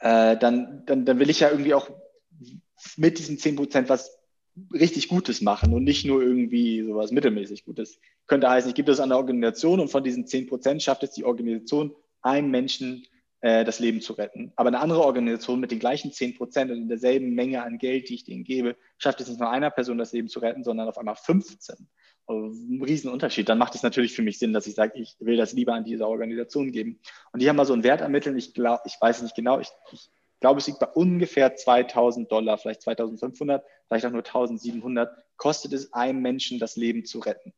äh, dann, dann, dann will ich ja irgendwie auch mit diesen 10 Prozent was richtig Gutes machen und nicht nur irgendwie sowas mittelmäßig Gutes. Könnte heißen, ich gebe das an eine Organisation und von diesen 10 Prozent schafft es die Organisation, einem Menschen äh, das Leben zu retten. Aber eine andere Organisation mit den gleichen 10 Prozent und in derselben Menge an Geld, die ich denen gebe, schafft es nicht nur einer Person das Leben zu retten, sondern auf einmal 15. Also ein Riesenunterschied. Dann macht es natürlich für mich Sinn, dass ich sage, ich will das lieber an diese Organisation geben. Und die haben mal so einen Wert ermittelt. Ich glaube, ich weiß es nicht genau. Ich, ich glaube, es liegt bei ungefähr 2000 Dollar, vielleicht 2500, vielleicht auch nur 1700. Kostet es einem Menschen, das Leben zu retten.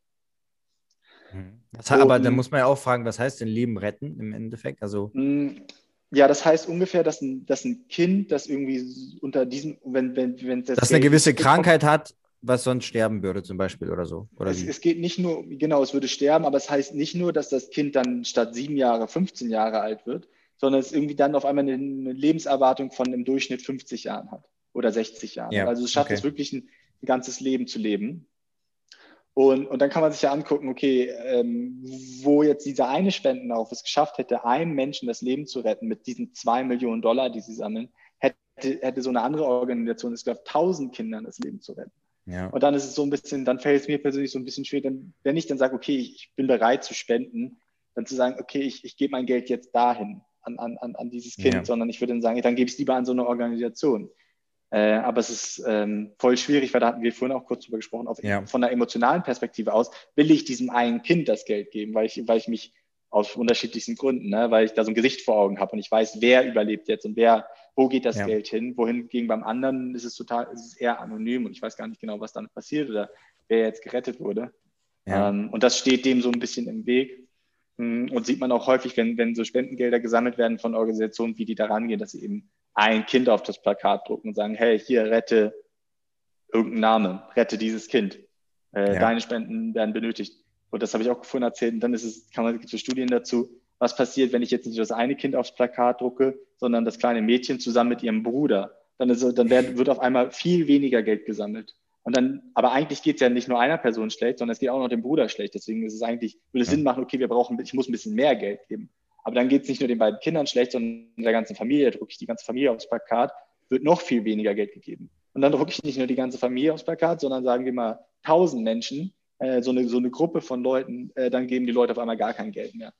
Das, aber da muss man ja auch fragen, was heißt denn Leben retten im Endeffekt? Also, Mm, Ja, das heißt ungefähr, dass ein, dass ein Kind, das irgendwie unter diesem, wenn, wenn, wenn das dass eine gewisse bekommt- Krankheit hat, was sonst sterben würde, zum Beispiel oder so. Oder Es, es geht nicht nur, genau, es würde sterben, aber es heißt nicht nur, dass das Kind dann statt sieben Jahre 15 Jahre alt wird, sondern es irgendwie dann auf einmal eine, eine Lebenserwartung von im Durchschnitt 50 Jahren hat oder 60 Jahren. Ja, also es schafft okay. es wirklich ein, ein ganzes Leben zu leben. Und, und dann kann man sich ja angucken, okay, ähm, wo jetzt dieser eine Spendenauf es geschafft hätte, einem Menschen das Leben zu retten mit diesen zwei Millionen Dollar, die sie sammeln, hätte, hätte so eine andere Organisation es geschafft, tausend Kindern das Leben zu retten. Ja. Und dann ist es so ein bisschen, dann fällt es mir persönlich so ein bisschen schwer, dann, wenn ich dann sage, okay, ich, ich bin bereit zu spenden, dann zu sagen, okay, ich, ich gebe mein Geld jetzt dahin, an, an, an dieses Kind, Ja. sondern ich würde dann sagen, dann gebe ich es lieber an so eine Organisation. Äh, aber es ist ähm, voll schwierig, weil da hatten wir vorhin auch kurz drüber gesprochen, auf, Ja. von der emotionalen Perspektive aus, will ich diesem einen Kind das Geld geben, weil ich, weil ich mich aus unterschiedlichsten Gründen, ne, weil ich da so ein Gesicht vor Augen habe und ich weiß, wer überlebt jetzt und wer, wo geht das Ja. Geld hin, wohingegen beim anderen ist es total, ist es eher anonym und ich weiß gar nicht genau, was dann passiert oder wer jetzt gerettet wurde. Ja. Ähm, und das steht dem so ein bisschen im Weg. Mm, Und sieht man auch häufig, wenn, wenn so Spendengelder gesammelt werden von Organisationen, wie die da rangehen, dass sie eben ein Kind auf das Plakat drucken und sagen, hey, hier rette irgendeinen Namen, rette dieses Kind. Äh, Ja. Deine Spenden werden benötigt. Und das habe ich auch vorhin erzählt. Und dann ist es, kann man, gibt es Studien dazu, was passiert, wenn ich jetzt nicht das eine Kind aufs Plakat drucke, sondern das kleine Mädchen zusammen mit ihrem Bruder. Dann, ist, dann werden, wird auf einmal viel weniger Geld gesammelt. Und dann, aber eigentlich geht es ja nicht nur einer Person schlecht, sondern es geht auch noch dem Bruder schlecht. Deswegen ist es eigentlich, würde es Sinn machen, okay, wir brauchen, ich muss ein bisschen mehr Geld geben. Aber dann geht es nicht nur den beiden Kindern schlecht, sondern der ganzen Familie, da drucke ich die ganze Familie aufs Plakat, wird noch viel weniger Geld gegeben. Und dann drucke ich nicht nur die ganze Familie aufs Plakat, sondern sagen wir mal tausend Menschen, äh, so, eine, so eine Gruppe von Leuten, äh, dann geben die Leute auf einmal gar kein Geld mehr.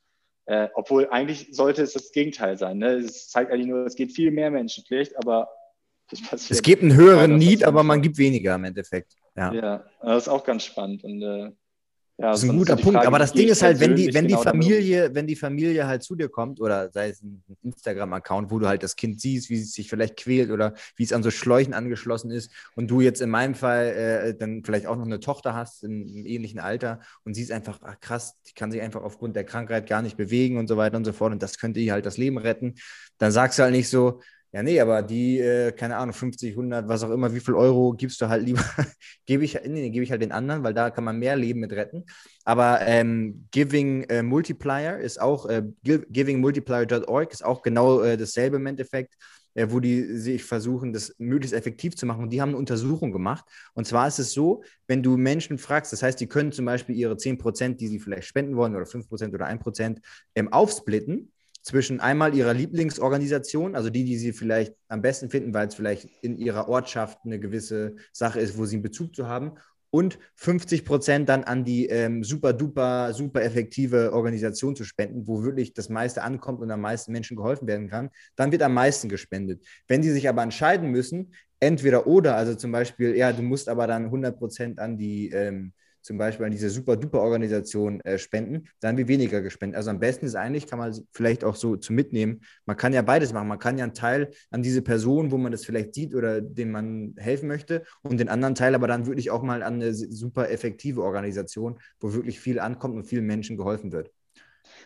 Äh, obwohl eigentlich sollte es das Gegenteil sein. Ne? Es zeigt eigentlich nur, es geht viel mehr Menschen schlecht, aber. Es gibt einen höheren Keiner Need, aber man gibt weniger im Endeffekt. Ja. Ja, das ist auch ganz spannend. Und, äh, ja, Das ist ein guter Punkt. Frage, aber das Ding ist halt, wenn die, wenn genau? Familie, wenn die Familie halt zu dir kommt, oder sei es ein Instagram-Account, wo du halt das Kind siehst, wie es sich vielleicht quält oder wie es an so Schläuchen angeschlossen ist und du jetzt in meinem Fall äh, dann vielleicht auch noch eine Tochter hast in einem ähnlichen Alter und siehst einfach, ach krass, die kann sich einfach aufgrund der Krankheit gar nicht bewegen und so weiter und so fort und das könnte ihr halt das Leben retten, dann sagst du halt nicht so, Ja, nee, aber die, äh, keine Ahnung, 50, 100, was auch immer, wie viel Euro gibst du halt lieber, gebe ich, nee, gebe ich halt den anderen, weil da kann man mehr Leben mit retten. Aber ähm, Giving äh, Multiplier ist auch, äh, givingmultiplier.org ist auch genau äh, dasselbe im Endeffekt, äh, wo die sich versuchen, das möglichst effektiv zu machen. Und die haben eine Untersuchung gemacht. Und zwar ist es so, wenn du Menschen fragst, das heißt, die können zum Beispiel ihre 10%, die sie vielleicht spenden wollen, oder 5% oder 1%, ähm, aufsplitten zwischen einmal ihrer Lieblingsorganisation, also die, die sie vielleicht am besten finden, weil es vielleicht in ihrer Ortschaft eine gewisse Sache ist, wo sie einen Bezug zu haben, und 50 Prozent dann an die ähm, super duper, super effektive Organisation zu spenden, wo wirklich das meiste ankommt und am meisten Menschen geholfen werden kann, dann wird am meisten gespendet. Wenn sie sich aber entscheiden müssen, entweder oder, also zum Beispiel, ja, du musst aber dann 100 Prozent an die ähm, zum Beispiel an diese super-duper-Organisation äh, spenden, dann wird weniger gespendet. Also am besten ist eigentlich, kann man vielleicht auch so zu mitnehmen, man kann ja beides machen. Man kann ja einen Teil an diese Person, wo man das vielleicht sieht oder dem man helfen möchte und den anderen Teil aber dann wirklich auch mal an eine super effektive Organisation, wo wirklich viel ankommt und vielen Menschen geholfen wird.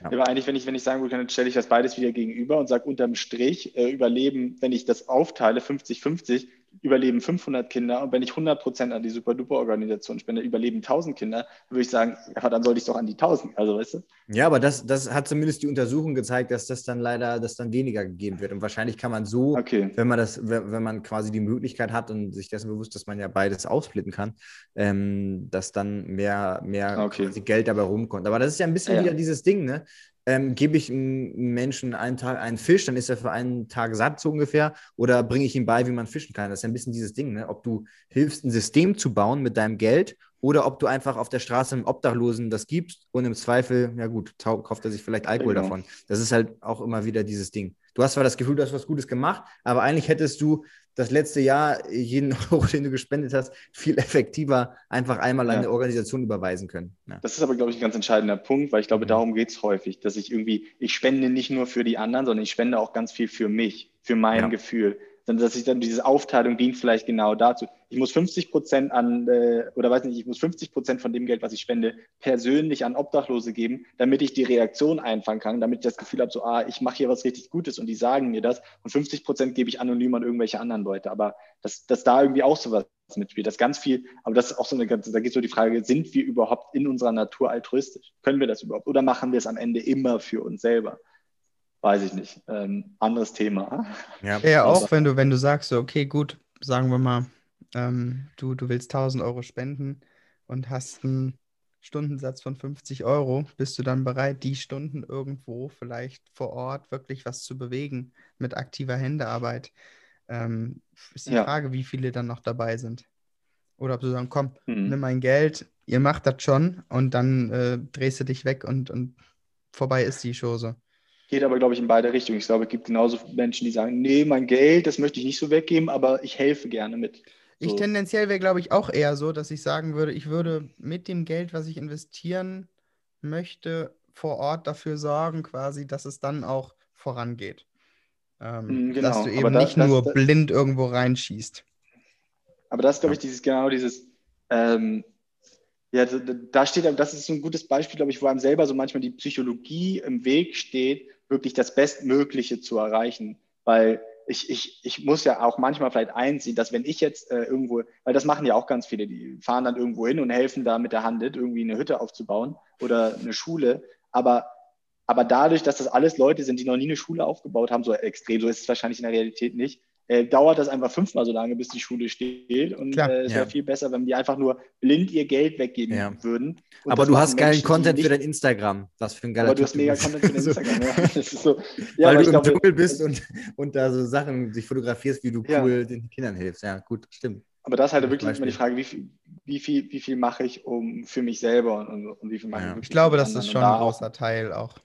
Ja. Aber eigentlich, wenn ich, wenn ich sagen würde, dann stelle ich das beides wieder gegenüber und sage unterm Strich, äh, überleben, wenn ich das aufteile, 50-50, überleben 500 Kinder und wenn ich 100 Prozent an die Super-Duper-Organisation spende, überleben 1000 Kinder, würde ich sagen, ja, dann sollte ich doch an die 1000, also weißt du? Ja, aber das, das hat zumindest die Untersuchung gezeigt, dass das dann leider, dass dann weniger gegeben wird und wahrscheinlich kann man so, okay. wenn man das, wenn man quasi die Möglichkeit hat und sich dessen bewusst, dass man ja beides aufsplitten kann, ähm, dass dann mehr, mehr okay. Geld dabei rumkommt. Aber das ist ja ein bisschen ja. wieder dieses Ding, ne? Ähm, gebe ich einem Menschen einen Tag einen Fisch, dann ist er für einen Tag satt so ungefähr, oder bringe ich ihm bei, wie man fischen kann. Das ist ja ein bisschen dieses Ding, ne? ob du hilfst, ein System zu bauen mit deinem Geld oder ob du einfach auf der Straße einem Obdachlosen das gibst und im Zweifel, ja gut, kauft er sich vielleicht Alkohol genau. davon. Das ist halt auch immer wieder dieses Ding. Du hast zwar das Gefühl, du hast was Gutes gemacht, aber eigentlich hättest du das letzte Jahr jeden Euro, den du gespendet hast, viel effektiver einfach einmal ja. an eine Organisation überweisen können. Ja. Das ist aber, glaube ich, ein ganz entscheidender Punkt, weil ich glaube, mhm. darum geht es häufig, dass ich irgendwie, ich spende nicht nur für die anderen, sondern ich spende auch ganz viel für mich, für mein ja. Gefühl dann, dass ich dann diese Aufteilung dient vielleicht genau dazu. Ich muss 50 Prozent an, äh, oder weiß nicht, ich muss 50 Prozent von dem Geld, was ich spende, persönlich an Obdachlose geben, damit ich die Reaktion einfangen kann, damit ich das Gefühl habe, so, ah, ich mache hier was richtig Gutes und die sagen mir das. Und 50 Prozent gebe ich anonym an irgendwelche anderen Leute. Aber dass, dass da irgendwie auch sowas mitspielt, das ganz viel, aber das ist auch so eine ganze, da geht so die Frage, sind wir überhaupt in unserer Natur altruistisch? Können wir das überhaupt? Oder machen wir es am Ende immer für uns selber? Weiß ich nicht. Ähm, anderes Thema. Ja, ja auch wenn du, wenn du sagst, so, okay, gut, sagen wir mal, ähm, du, du willst 1000 Euro spenden und hast einen Stundensatz von 50 Euro, bist du dann bereit, die Stunden irgendwo vielleicht vor Ort wirklich was zu bewegen mit aktiver Händearbeit? Ähm, ist die ja. Frage, wie viele dann noch dabei sind. Oder ob du sagst, komm, mhm. nimm mein Geld, ihr macht das schon und dann äh, drehst du dich weg und, und vorbei ist die Chose. Geht aber, glaube ich, in beide Richtungen. Ich glaube, es gibt genauso Menschen, die sagen, nee, mein Geld, das möchte ich nicht so weggeben, aber ich helfe gerne mit. So. Ich tendenziell wäre, glaube ich, auch eher so, dass ich sagen würde, ich würde mit dem Geld, was ich investieren möchte, vor Ort dafür sorgen, quasi, dass es dann auch vorangeht. Ähm, mm, genau. Dass du eben das, nicht das, nur das, blind irgendwo reinschießt. Aber das ist, glaube ich, dieses genau dieses, ähm, ja, da steht, das ist so ein gutes Beispiel, glaube ich, wo einem selber so manchmal die Psychologie im Weg steht, wirklich das Bestmögliche zu erreichen. Weil ich, ich, ich muss ja auch manchmal vielleicht einsehen, dass wenn ich jetzt äh, irgendwo, weil das machen ja auch ganz viele, die fahren dann irgendwo hin und helfen da mit der Hand irgendwie eine Hütte aufzubauen oder eine Schule. Aber, aber dadurch, dass das alles Leute sind, die noch nie eine Schule aufgebaut haben, so extrem, so ist es wahrscheinlich in der Realität nicht, äh, dauert das einfach fünfmal so lange, bis die Schule steht. Und Klar, äh, es wäre viel besser, wenn die einfach nur blind ihr Geld weggeben ja. würden. Und aber du hast geilen Content für dein Instagram. Was für ein geiler Aber du hast mega Content für dein Instagram. ja. so, ja, Weil du im glaube, Dschungel bist und, und da so Sachen sich fotografierst, wie du cool den Kindern hilfst. Ja, gut, stimmt. Aber das ist halt wirklich immer die Frage, wie viel, wie viel, wie viel mache ich um für mich selber und, und wie viel mache ich Ich glaube, das ist schon ein großer Teil auch.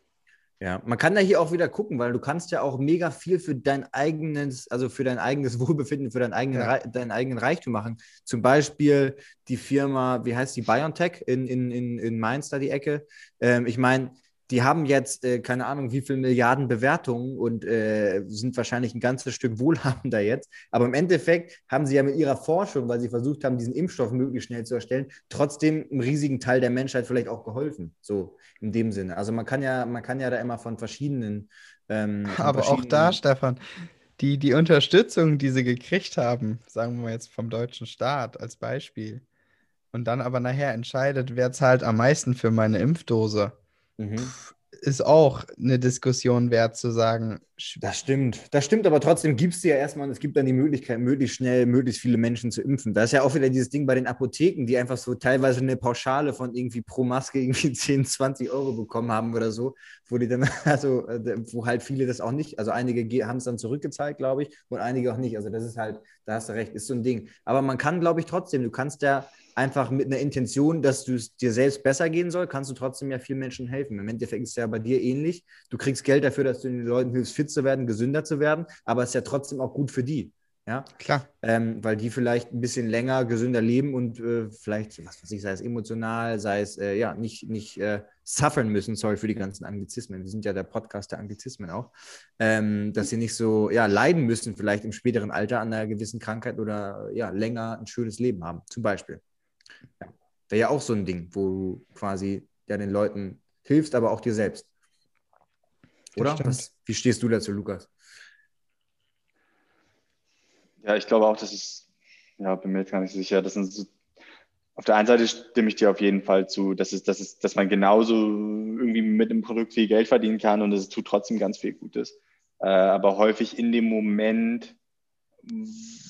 Ja, man kann da hier auch wieder gucken, weil du kannst ja auch mega viel für dein eigenes, also für dein eigenes Wohlbefinden, für deinen eigenen, ja. deinen eigenen Reichtum machen. Zum Beispiel die Firma, wie heißt die, BioNTech in, in, in, in Mainz, da die Ecke. Ähm, ich meine, die haben jetzt äh, keine Ahnung, wie viele Milliarden Bewertungen und äh, sind wahrscheinlich ein ganzes Stück wohlhabender jetzt. Aber im Endeffekt haben sie ja mit ihrer Forschung, weil sie versucht haben, diesen Impfstoff möglichst schnell zu erstellen, trotzdem einem riesigen Teil der Menschheit vielleicht auch geholfen. So in dem Sinne. Also man kann ja, man kann ja da immer von verschiedenen. Ähm, von Aber verschiedenen auch da, Stefan, die, die Unterstützung, die sie gekriegt haben, sagen wir mal jetzt vom deutschen Staat als Beispiel, und dann aber nachher entscheidet, wer zahlt am meisten für meine Impfdose, Mhm. ist auch eine Diskussion wert zu sagen. Das stimmt. Das stimmt, aber trotzdem gibt es ja erstmal, es gibt dann die Möglichkeit, möglichst schnell, möglichst viele Menschen zu impfen. Da ist ja auch wieder dieses Ding bei den Apotheken, die einfach so teilweise eine Pauschale von irgendwie pro Maske irgendwie 10, 20 Euro bekommen haben oder so, wo die dann, also, äh, wo halt viele das auch nicht, also einige haben es dann zurückgezahlt, glaube ich, und einige auch nicht. Also das ist halt, da hast du recht, ist so ein Ding. Aber man kann, glaube ich, trotzdem, du kannst ja einfach mit einer Intention, dass du es dir selbst besser gehen soll, kannst du trotzdem ja vielen Menschen helfen. Im Endeffekt ist es ja bei dir ähnlich. Du kriegst Geld dafür, dass du den Leuten hilfst, fit zu werden, gesünder zu werden, aber es ist ja trotzdem auch gut für die. Ja, Klar. ähm, weil die vielleicht ein bisschen länger gesünder leben und äh, vielleicht, was weiß ich, sei es emotional, sei es äh, ja nicht, nicht äh, suffern müssen, sorry für die ganzen Anglizismen. Wir sind ja der Podcast der Anglizismen auch, ähm, dass sie nicht so ja, leiden müssen, vielleicht im späteren Alter an einer gewissen Krankheit oder ja, länger ein schönes Leben haben, zum Beispiel. Ja. Wäre ja auch so ein Ding, wo du quasi ja den Leuten hilfst, aber auch dir selbst. Oder? Was, wie stehst du dazu, Lukas? Ja, ich glaube auch, das ist, ja, bin mir jetzt gar nicht sicher. Das sind so, auf der einen Seite stimme ich dir auf jeden Fall zu, dass, es, dass, es, dass man genauso irgendwie mit einem Produkt viel Geld verdienen kann und es tut trotzdem ganz viel Gutes. Äh, aber häufig in dem Moment,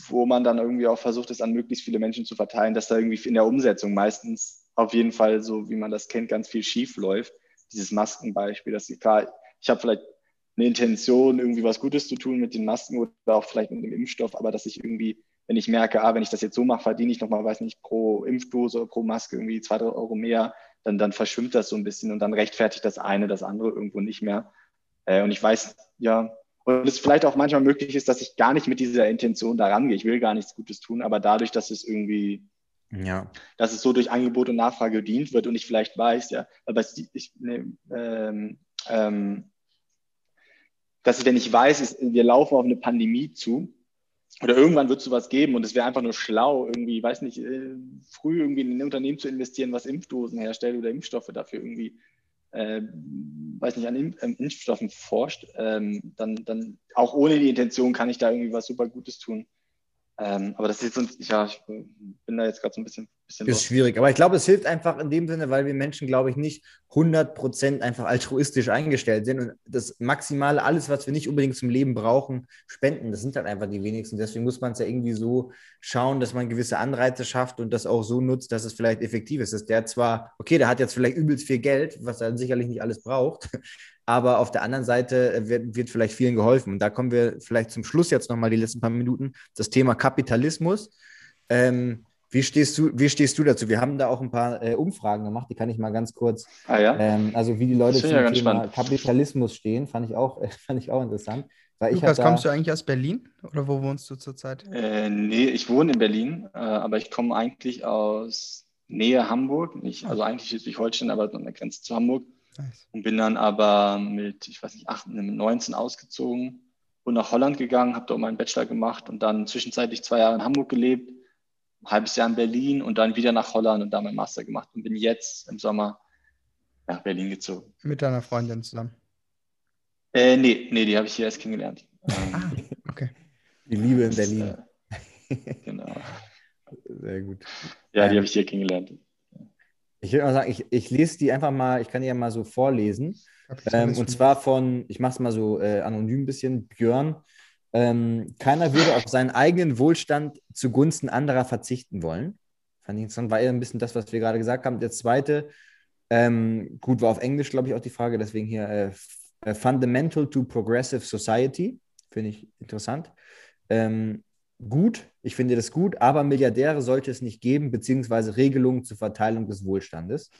wo man dann irgendwie auch versucht, es an möglichst viele Menschen zu verteilen, dass da irgendwie in der Umsetzung meistens auf jeden Fall so, wie man das kennt, ganz viel schief läuft. Dieses Maskenbeispiel, dass ich klar, ich habe vielleicht eine Intention, irgendwie was Gutes zu tun mit den Masken oder auch vielleicht mit dem Impfstoff, aber dass ich irgendwie, wenn ich merke, ah, wenn ich das jetzt so mache, verdiene ich nochmal, weiß nicht, pro Impfdose oder pro Maske irgendwie zwei, drei Euro mehr, dann, dann verschwimmt das so ein bisschen und dann rechtfertigt das eine das andere irgendwo nicht mehr. Äh, und ich weiß, ja, und es vielleicht auch manchmal möglich ist, dass ich gar nicht mit dieser Intention da rangehe. Ich will gar nichts Gutes tun, aber dadurch, dass es irgendwie Ja. dass es so durch Angebot und Nachfrage bedient wird und ich vielleicht weiß, ja, aber es, ich, ne, ähm, ähm, dass wenn ich weiß, es, wir laufen auf eine Pandemie zu oder irgendwann wird es sowas geben und es wäre einfach nur schlau, irgendwie, weiß nicht, äh, früh irgendwie in ein Unternehmen zu investieren, was Impfdosen herstellt oder Impfstoffe dafür irgendwie, äh, weiß nicht, an ähm, Impfstoffen forscht, ähm, dann, dann auch ohne die Intention kann ich da irgendwie was super Gutes tun. Ähm, aber das ist jetzt, ja, ich bin da jetzt gerade so ein bisschen, bisschen Ist schwierig, aber ich glaube, es hilft einfach in dem Sinne, weil wir Menschen, glaube ich, nicht 100% einfach altruistisch eingestellt sind und das Maximale, alles, was wir nicht unbedingt zum Leben brauchen, spenden. Das sind halt einfach die wenigsten. Deswegen muss man es ja irgendwie so schauen, dass man gewisse Anreize schafft und das auch so nutzt, dass es vielleicht effektiv ist. Dass der zwar, okay, der hat jetzt vielleicht übelst viel Geld, was er sicherlich nicht alles braucht, aber auf der anderen Seite äh, wird, wird vielleicht vielen geholfen. Und da kommen wir vielleicht zum Schluss jetzt nochmal die letzten paar Minuten. Das Thema Kapitalismus. Ähm, wie stehst du, wie stehst du dazu? Wir haben da auch ein paar äh, Umfragen gemacht, die kann ich mal ganz kurz, Ah ja? ähm, also wie die Leute zum ja Thema spannend. Kapitalismus stehen, fand ich auch, äh, fand ich auch interessant. Weil Lukas, kommst du eigentlich aus Berlin oder wo wohnst du zurzeit? Äh, nee, ich wohne in Berlin, äh, aber ich komme eigentlich aus Nähe Hamburg, nicht, also eigentlich Schleswig-Holstein, aber an der Grenze zu Hamburg Nice. und bin dann aber mit, ich weiß nicht, 18, mit 19 ausgezogen und nach Holland gegangen, habe dort meinen Bachelor gemacht und dann zwischenzeitlich zwei Jahre in Hamburg gelebt, ein halbes Jahr in Berlin und dann wieder nach Holland und da meinen Master gemacht und bin jetzt im Sommer nach Berlin gezogen. Mit deiner Freundin zusammen. Äh, nee, nee, die habe ich hier erst kennengelernt. Ähm, Ah, okay. die Liebe in das, Berlin. äh, genau. Sehr gut. Ja, die Ähm, habe ich hier kennengelernt. Ich würde mal sagen, ich, ich lese die einfach mal, ich kann die ja mal so vorlesen. Ähm, und zwar von, ich mache es mal so äh, anonym ein bisschen, Björn. Ähm, keiner würde auf seinen eigenen Wohlstand zugunsten anderer verzichten wollen. Fand ich interessant, war eher ein bisschen das, was wir gerade gesagt haben. Der zweite, ähm, gut, war auf Englisch, glaube ich, auch die Frage, deswegen hier äh, äh, Fundamental to Progressive Society. Finde ich interessant. Ähm, gut, ich finde das gut, aber Milliardäre sollte es nicht geben, beziehungsweise Regelungen zur Verteilung des Wohlstandes.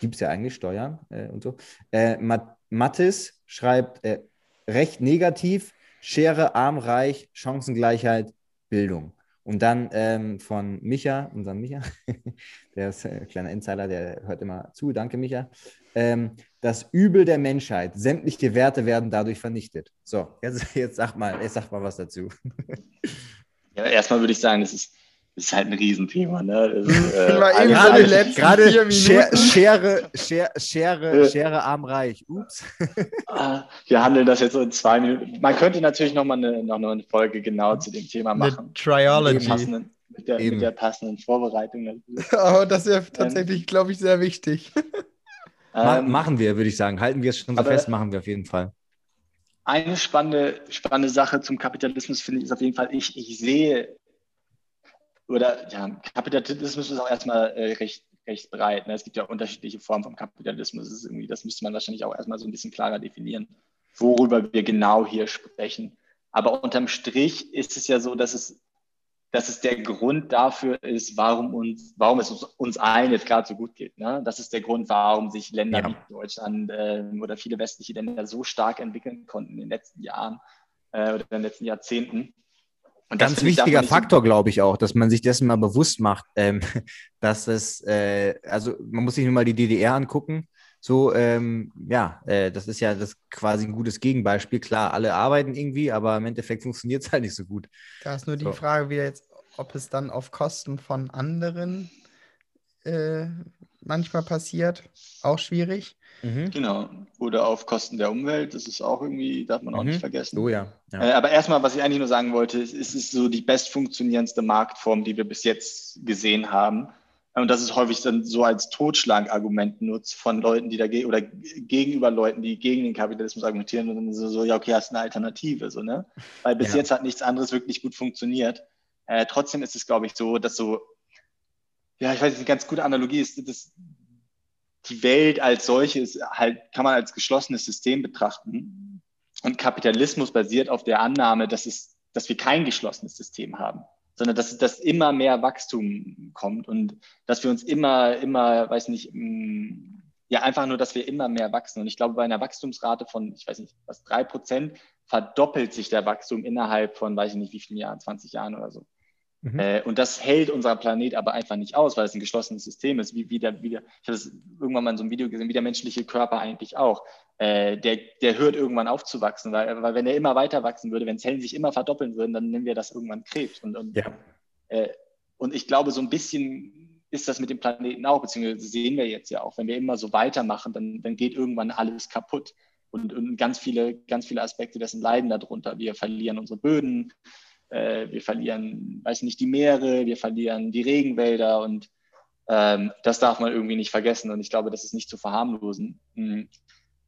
Gibt es ja eigentlich Steuern äh, und so. Äh, Mat Mattis schreibt äh, recht negativ: Schere, arm, reich, Chancengleichheit, Bildung. Und dann ähm, von Micha, unserem Micha, der ist ein kleiner Insider, der hört immer zu, danke Micha. Ähm, das Übel der Menschheit, sämtliche Werte werden dadurch vernichtet. So, jetzt, jetzt sag mal, jetzt sag mal was dazu. Ja, erstmal würde ich sagen, es ist ist halt ein Riesenthema. Ne? Das, äh, Mal eben alles- so die alles- letzten Gerade vier Schere, Minuten. Schere, Schere, Schere. Schere arm reich. Ups. Ah, Wir handeln das jetzt so in zwei Minuten. Man könnte natürlich noch mal eine, noch eine Folge genau zu dem Thema Eine machen. Mit der Triology. passenden, mit der, mit der passenden Vorbereitung. natürlich. Oh, das wäre tatsächlich, glaube ich, sehr wichtig. Ähm, machen wir, würde ich sagen. Halten wir es schon so aber- fest, machen wir auf jeden Fall. Eine spannende, spannende Sache zum Kapitalismus finde ich ist auf jeden Fall, ich, ich sehe, oder ja, Kapitalismus ist auch erstmal äh, recht, recht breit. Ne? Es gibt ja unterschiedliche Formen vom Kapitalismus. Das, das müsste man wahrscheinlich auch erstmal so ein bisschen klarer definieren, worüber wir genau hier sprechen. Aber unterm Strich ist es ja so, dass es, dass es der Grund dafür ist, warum, uns, warum es uns, uns allen jetzt gerade so gut geht. Ne? Das ist der Grund, warum sich Länder Ja. wie Deutschland äh, oder viele westliche Länder so stark entwickeln konnten in den letzten Jahren äh, oder in den letzten Jahrzehnten. Und Ganz wichtiger Faktor, glaube ich auch, dass man sich dessen mal bewusst macht, ähm, dass es, äh, also man muss sich nur mal die DDR angucken. So, ähm, ja, äh, das ist ja das quasi ein gutes Gegenbeispiel. Klar, alle arbeiten irgendwie, aber im Endeffekt funktioniert es halt nicht so gut. Da ist nur die So. Frage wieder jetzt, ob es dann auf Kosten von anderen äh, manchmal passiert. Auch schwierig. Genau. Oder auf Kosten der Umwelt, das ist auch irgendwie, darf man auch Mhm. nicht vergessen. Oh ja. ja. Äh, aber erstmal, was ich eigentlich nur sagen wollte, ist, es ist so die bestfunktionierendste Marktform, die wir bis jetzt gesehen haben. Und das ist häufig dann so als Totschlagargument nutzt von Leuten, die dagegen oder gegenüber Leuten, die gegen den Kapitalismus argumentieren und dann so, so ja, okay, hast eine Alternative, so, ne? Weil bis Ja. jetzt hat nichts anderes wirklich gut funktioniert. Äh, trotzdem ist es, glaube ich, so, dass so, ja, ich weiß nicht, eine ganz gute Analogie ist, dass die Welt als solches halt, kann man als geschlossenes System betrachten. Und Kapitalismus basiert auf der Annahme, dass, es, dass wir kein geschlossenes System haben, sondern dass, dass immer mehr Wachstum kommt und dass wir uns immer, immer, weiß nicht, mm, ja, einfach nur, dass wir immer mehr wachsen. Und ich glaube, bei einer Wachstumsrate von, ich weiß nicht, was, drei Prozent verdoppelt sich der Wachstum innerhalb von, weiß ich nicht, wie vielen Jahren, 20 Jahren oder so. Mhm. Äh, und das hält unser Planet aber einfach nicht aus, weil es ein geschlossenes System ist. Wie, wie der, wie der, ich habe das irgendwann mal in so einem Video gesehen, wie der menschliche Körper eigentlich auch. Äh, der, der hört irgendwann auf zu wachsen, weil, weil wenn er immer weiter wachsen würde, wenn Zellen sich immer verdoppeln würden, dann nennen wir das irgendwann Krebs. Und, und, Ja. äh, und ich glaube, so ein bisschen ist das mit dem Planeten auch, beziehungsweise sehen wir jetzt ja auch, wenn wir immer so weitermachen, dann, dann geht irgendwann alles kaputt. Und, und ganz viele, ganz viele Aspekte dessen leiden darunter. Wir verlieren unsere Böden, äh, wir verlieren, weiß nicht, die Meere, wir verlieren die Regenwälder und ähm, das darf man irgendwie nicht vergessen und ich glaube, das ist nicht zu verharmlosen. Ein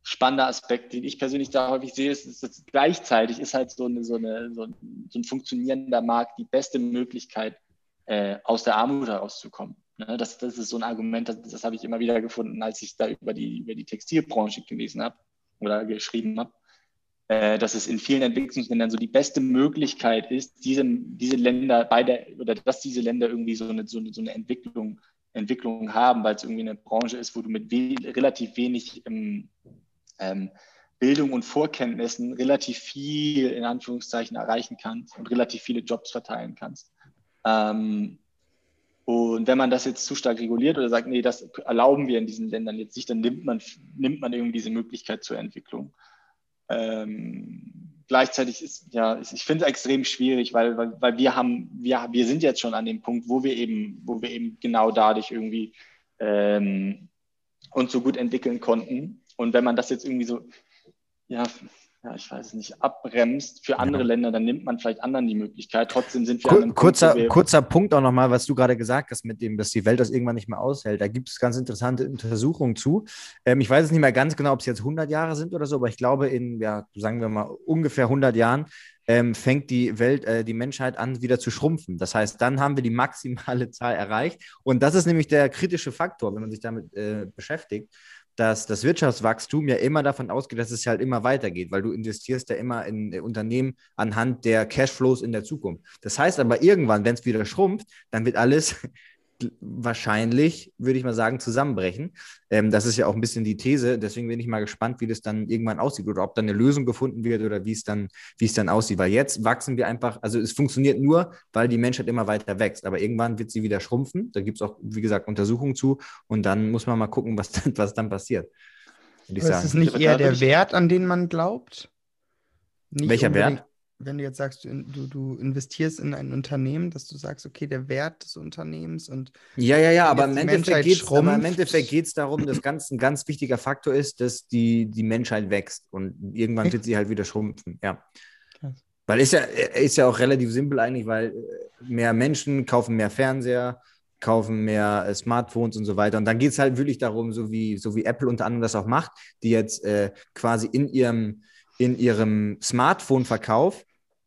spannender Aspekt, den ich persönlich da häufig sehe, ist, dass gleichzeitig ist halt so, eine, so, eine, so, ein, so ein funktionierender Markt die beste Möglichkeit, äh, aus der Armut herauszukommen. Ne? Das, das ist so ein Argument, das, das habe ich immer wieder gefunden, als ich da über die, über die Textilbranche gelesen habe oder geschrieben habe dass es in vielen Entwicklungsländern so die beste Möglichkeit ist, diese, diese Länder bei der, oder dass diese Länder irgendwie so eine, so eine, so eine Entwicklung, Entwicklung haben, weil es irgendwie eine Branche ist, wo du mit we relativ wenig ähm, ähm, Bildung und Vorkenntnissen relativ viel in Anführungszeichen erreichen kannst und relativ viele Jobs verteilen kannst. Ähm, und wenn man das jetzt zu stark reguliert oder sagt, nee, das erlauben wir in diesen Ländern jetzt nicht, dann nimmt man, nimmt man irgendwie diese Möglichkeit zur Entwicklung. Ähm, gleichzeitig ist, ja, ist- ich finde es extrem schwierig, weil, weil, weil wir haben, wir, wir sind jetzt schon an dem Punkt, wo wir eben, wo wir eben genau dadurch irgendwie ähm, uns so gut entwickeln konnten. Und wenn man das jetzt irgendwie so, ja, ja, ich weiß nicht, abbremst für andere Länder, dann nimmt man vielleicht anderen die Möglichkeit. Trotzdem sind wir an Kur einem kurzer, Punkt, kurzer Punkt auch nochmal, was du gerade gesagt hast, mit dem, dass die Welt das irgendwann nicht mehr aushält. Da gibt es ganz interessante Untersuchungen zu. Ähm, ich weiß es nicht mehr ganz genau, ob es jetzt 100 Jahre sind oder so, aber ich glaube, in, ja, sagen wir mal, ungefähr 100 Jahren ähm, fängt die Welt, äh, die Menschheit an, wieder zu schrumpfen. Das heißt, dann haben wir die maximale Zahl erreicht. Und das ist nämlich der kritische Faktor, wenn man sich damit äh, beschäftigt dass das Wirtschaftswachstum ja immer davon ausgeht, dass es halt immer weitergeht, weil du investierst ja immer in äh, Unternehmen anhand der Cashflows in der Zukunft. Das heißt aber irgendwann, wenn es wieder schrumpft, dann wird alles wahrscheinlich, würde ich mal sagen, zusammenbrechen. Ähm, das ist ja auch ein bisschen die These. Deswegen bin ich mal gespannt, wie das dann irgendwann aussieht oder ob dann eine Lösung gefunden wird oder wie es dann, wie es dann aussieht. Weil jetzt wachsen wir einfach, also es funktioniert nur, weil die Menschheit immer weiter wächst. Aber irgendwann wird sie wieder schrumpfen. Da gibt es auch, wie gesagt, Untersuchungen zu. Und dann muss man mal gucken, was dann, was dann passiert. Ist es nicht eher der Wert, an den man glaubt? Nicht Welcher unbedingt- Wert? Wenn du jetzt sagst, du, du, investierst in ein Unternehmen, dass du sagst, okay, der Wert des Unternehmens und Ja, ja, ja, aber im Endeffekt geht es aber im Endeffekt geht's darum, dass ganz, ein ganz wichtiger Faktor ist, dass die, die Menschheit wächst und irgendwann Echt? wird sie halt wieder schrumpfen. Ja. Krass. Weil ist ja, ist ja auch relativ simpel eigentlich, weil äh, mehr Menschen kaufen mehr Fernseher, kaufen mehr äh, Smartphones und so weiter. Und dann geht es halt wirklich darum, so wie, so wie Apple unter anderem das auch macht, die jetzt äh, quasi in ihrem, in ihrem Smartphone-Verkauf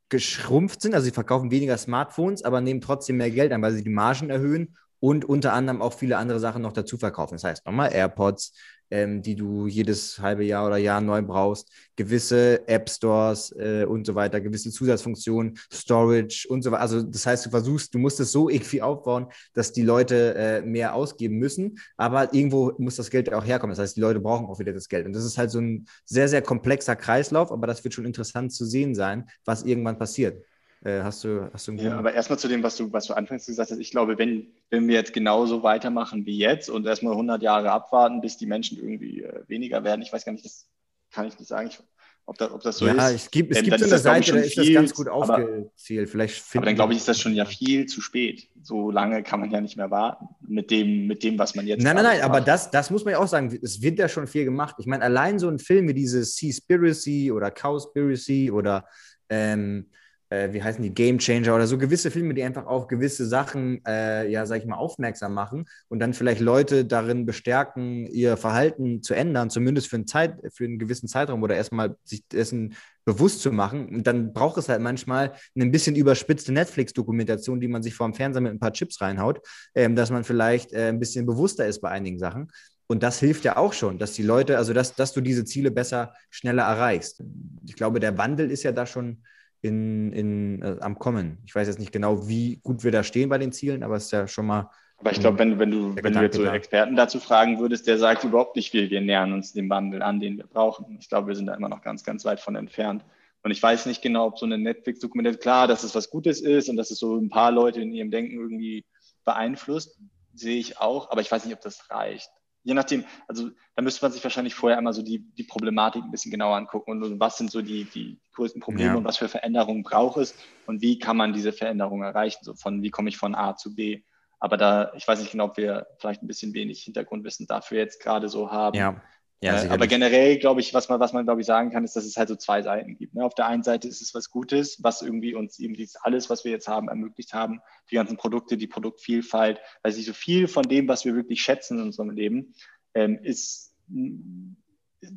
geschrumpft sind. Also sie verkaufen weniger Smartphones, aber nehmen trotzdem mehr Geld an, weil sie die Margen erhöhen und unter anderem auch viele andere Sachen noch dazu verkaufen. Das heißt nochmal AirPods, ähm, die du jedes halbe Jahr oder Jahr neu brauchst, gewisse App Stores äh, und so weiter, gewisse Zusatzfunktionen, Storage und so weiter. Also das heißt, du versuchst, du musst es so irgendwie aufbauen, dass die Leute äh, mehr ausgeben müssen, aber irgendwo muss das Geld auch herkommen. Das heißt, die Leute brauchen auch wieder das Geld. Und das ist halt so ein sehr, sehr komplexer Kreislauf, aber das wird schon interessant zu sehen sein, was irgendwann passiert. Äh, hast du, hast du Ja, aber erstmal zu dem, was du, was du anfangs gesagt hast. Ich glaube, wenn, wenn wir jetzt genauso weitermachen wie jetzt und erstmal 100 Jahre abwarten, bis die Menschen irgendwie äh, weniger werden, ich weiß gar nicht, das kann ich nicht sagen, ich, ob, da, ob das so ja, ist. es gibt, es Ähm, gibt so eine das, Seite, da ist das viel, ganz gut aber- aufgezählt. Vielleicht Aber dann glaube ich, ist das schon ja viel zu spät. So lange kann man ja nicht mehr warten mit dem, mit dem was man jetzt Nein, nein, nein, aber macht. das, das muss man ja auch sagen. Es wird ja schon viel gemacht. Ich meine, allein so ein Film wie diese Seaspiracy oder Cowspiracy oder ähm, äh, wie heißen die, Game Changer oder so gewisse Filme, die einfach auf gewisse Sachen, äh, ja, sag ich mal, aufmerksam machen und dann vielleicht Leute darin bestärken, ihr Verhalten zu ändern, zumindest für, einen Zeit, für einen gewissen Zeitraum oder erstmal sich dessen bewusst zu machen. Und dann braucht es halt manchmal eine ein bisschen überspitzte Netflix-Dokumentation, die man sich vor dem Fernseher mit ein paar Chips reinhaut, ähm, dass man vielleicht äh, ein bisschen bewusster ist bei einigen Sachen. Und das hilft ja auch schon, dass die Leute, also dass, dass du diese Ziele besser, schneller erreichst. Ich glaube, der Wandel ist ja da schon in, in, äh, am Kommen. Ich weiß jetzt nicht genau, wie gut wir da stehen bei den Zielen, aber es ist ja schon mal. Aber ich glaube, wenn, wenn du, wenn du jetzt so. Experten dazu fragen würdest, der sagt überhaupt nicht viel, wir nähern uns dem Wandel an, den wir brauchen. Ich glaube, wir sind da immer noch ganz, ganz weit von entfernt. Und ich weiß nicht genau, ob so eine Netflix-Dokumentation, klar, dass es was Gutes ist und dass es so ein paar Leute in ihrem Denken irgendwie beeinflusst, sehe ich auch, aber ich weiß nicht, ob das reicht. Je nachdem, also da müsste man sich wahrscheinlich vorher einmal so die, die Problematik ein bisschen genauer angucken und, und was sind so die, die größten Probleme Ja. und was für Veränderungen braucht es und wie kann man diese Veränderungen erreichen, so von wie komme ich von A zu B. Aber da, ich weiß nicht genau, ob wir vielleicht ein bisschen wenig Hintergrundwissen dafür jetzt gerade so haben. Ja, ja äh, aber sicherlich. generell, glaube ich, was man, was man, glaube ich, sagen kann, ist, dass es halt so zwei Seiten gibt. Ne? Auf der einen Seite ist es was Gutes, was irgendwie uns eben dieses alles, was wir jetzt haben, ermöglicht haben. Die ganzen Produkte, die Produktvielfalt, also so viel von dem, was wir wirklich schätzen in unserem Leben, ähm, ist,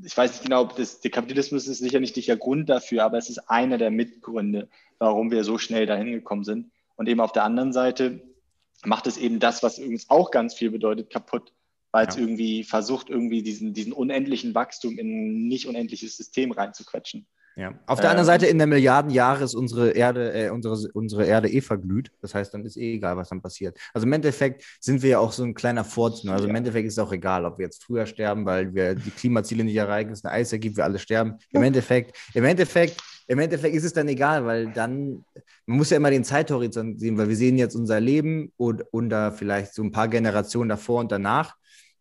ich weiß nicht genau, ob das, der Kapitalismus ist sicher nicht der Grund dafür, aber es ist einer der Mitgründe, warum wir so schnell dahin gekommen sind. Und eben auf der anderen Seite macht es eben das, was übrigens auch ganz viel bedeutet, kaputt, weil es Ja. irgendwie versucht, irgendwie diesen, diesen unendlichen Wachstum in ein nicht unendliches System reinzuquetschen. Ja. Auf der Ähm, anderen Seite, in der Milliarden Jahre ist unsere Erde, äh, unsere, unsere Erde eh verglüht. Das heißt, dann ist eh egal, was dann passiert. Also im Endeffekt sind wir ja auch so ein kleiner Furz. nur. Also im Ja. Endeffekt ist es auch egal, ob wir jetzt früher sterben, weil wir die Klimaziele nicht erreichen, es ein Eis ergibt, wir alle sterben. Im Endeffekt, im Endeffekt, im Endeffekt ist es dann egal, weil dann, man muss ja immer den Zeithorizont sehen, weil wir sehen jetzt unser Leben und unter vielleicht so ein paar Generationen davor und danach.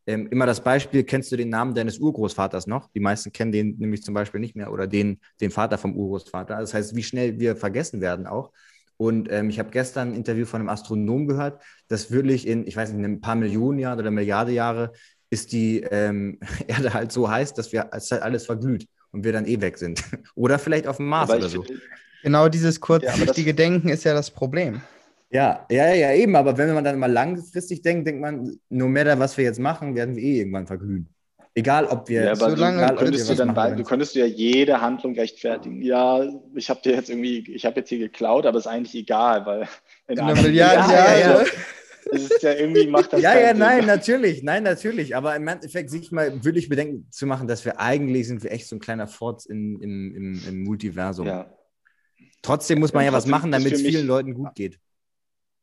Ähm, immer das Beispiel, kennst du den Namen deines Urgroßvaters noch? Die meisten kennen den nämlich zum Beispiel nicht mehr oder den, den Vater vom Urgroßvater. Das heißt, wie schnell wir vergessen werden auch. Und ähm, ich habe gestern ein Interview von einem Astronom gehört, dass wirklich in, ich weiß nicht, in ein paar Millionen Jahre oder Milliarde Jahre ist die ähm, Erde halt so heiß, dass wir es halt alles verglüht und wir dann eh weg sind. oder vielleicht auf dem Mars Aber oder so. Genau dieses Ja, kurzsichtige Denken ist ja das Problem. Ja, ja, ja, eben. Aber wenn man dann mal langfristig denkt, denkt man, no matter was wir jetzt machen, werden wir eh irgendwann verglühen. Egal, ob wir. Ja, aber solange- du, egal, könntest du dann machen du könntest du ja jede Handlung rechtfertigen. Ja, ich habe dir jetzt irgendwie, ich habe jetzt hier geklaut, aber ist eigentlich egal, weil In einer Milliarde Jahr- Ja, ja, Jahre. Es ist ja irgendwie macht das Ja, ja, Sinn. nein, natürlich, nein, natürlich. Aber im Endeffekt sich mal wirklich bedenken zu machen, dass wir eigentlich sind wir echt so ein kleiner Forts in, im, im, im Multiversum. Ja. Trotzdem muss man Ja, ja was machen, damit es vielen Leuten gut geht.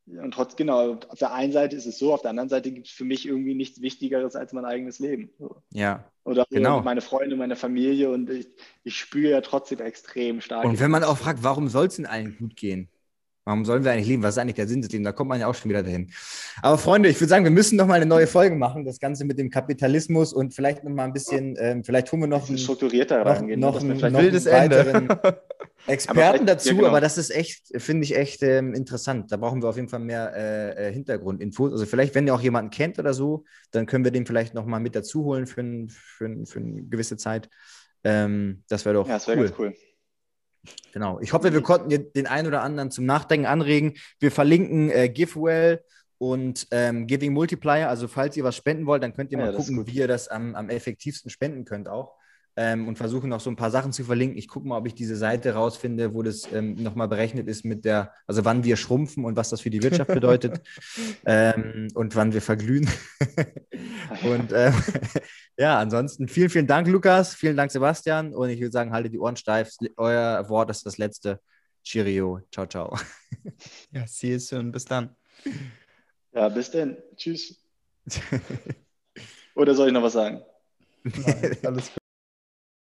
Und trotz, genau, auf der einen Seite ist es so, auf der anderen Seite gibt es für mich irgendwie nichts Wichtigeres als mein eigenes Leben. So. Ja. Oder Genau. meine Freunde, meine Familie und ich, ich spüre ja trotzdem extrem stark. Und wenn man auch fragt, warum soll es in allen gut gehen? Warum sollen wir eigentlich leben? Was ist eigentlich der Sinn des Lebens? Da kommt man ja auch schon wieder dahin. Aber Freunde, ich würde sagen, wir müssen noch mal eine neue Folge machen. Das Ganze mit dem Kapitalismus und vielleicht noch mal ein bisschen, ähm, vielleicht holen wir noch Bisschen einen, strukturierter noch, reingehen. noch, wir einen, vielleicht noch Wildes Ende. Experten vielleicht- dazu. ja, genau. Aber das ist echt, finde ich echt ähm, interessant. Da brauchen wir auf jeden Fall mehr äh, äh, Hintergrundinfos. Also vielleicht, wenn ihr auch jemanden kennt oder so, dann können wir den vielleicht noch mal mit dazu holen für, ein, für, ein, für eine gewisse Zeit. Ähm, das wäre doch ja, das wäre cool. ganz cool. Genau. Ich hoffe, wir konnten ihr den einen oder anderen zum Nachdenken anregen. Wir verlinken äh, GiveWell und ähm, Giving Multiplier. Also, falls ihr was spenden wollt, dann könnt ihr Ja, mal gucken, wie ihr das am, am effektivsten spenden könnt auch. Ähm, und versuchen noch so ein paar Sachen zu verlinken. Ich gucke mal, ob ich diese Seite rausfinde, wo das ähm, nochmal berechnet ist mit der, also wann wir schrumpfen und was das für die Wirtschaft bedeutet ähm, und wann wir verglühen. und ähm, ja, ansonsten vielen, vielen Dank, Lukas. Vielen Dank, Sebastian. Und ich würde sagen, haltet die Ohren steif. Euer Wort ist das letzte. Cheerio. Ciao, ciao. Ja, see you soon. Bis dann. Ja, bis denn. Tschüss. Oder soll ich noch was sagen? Nein, alles gut.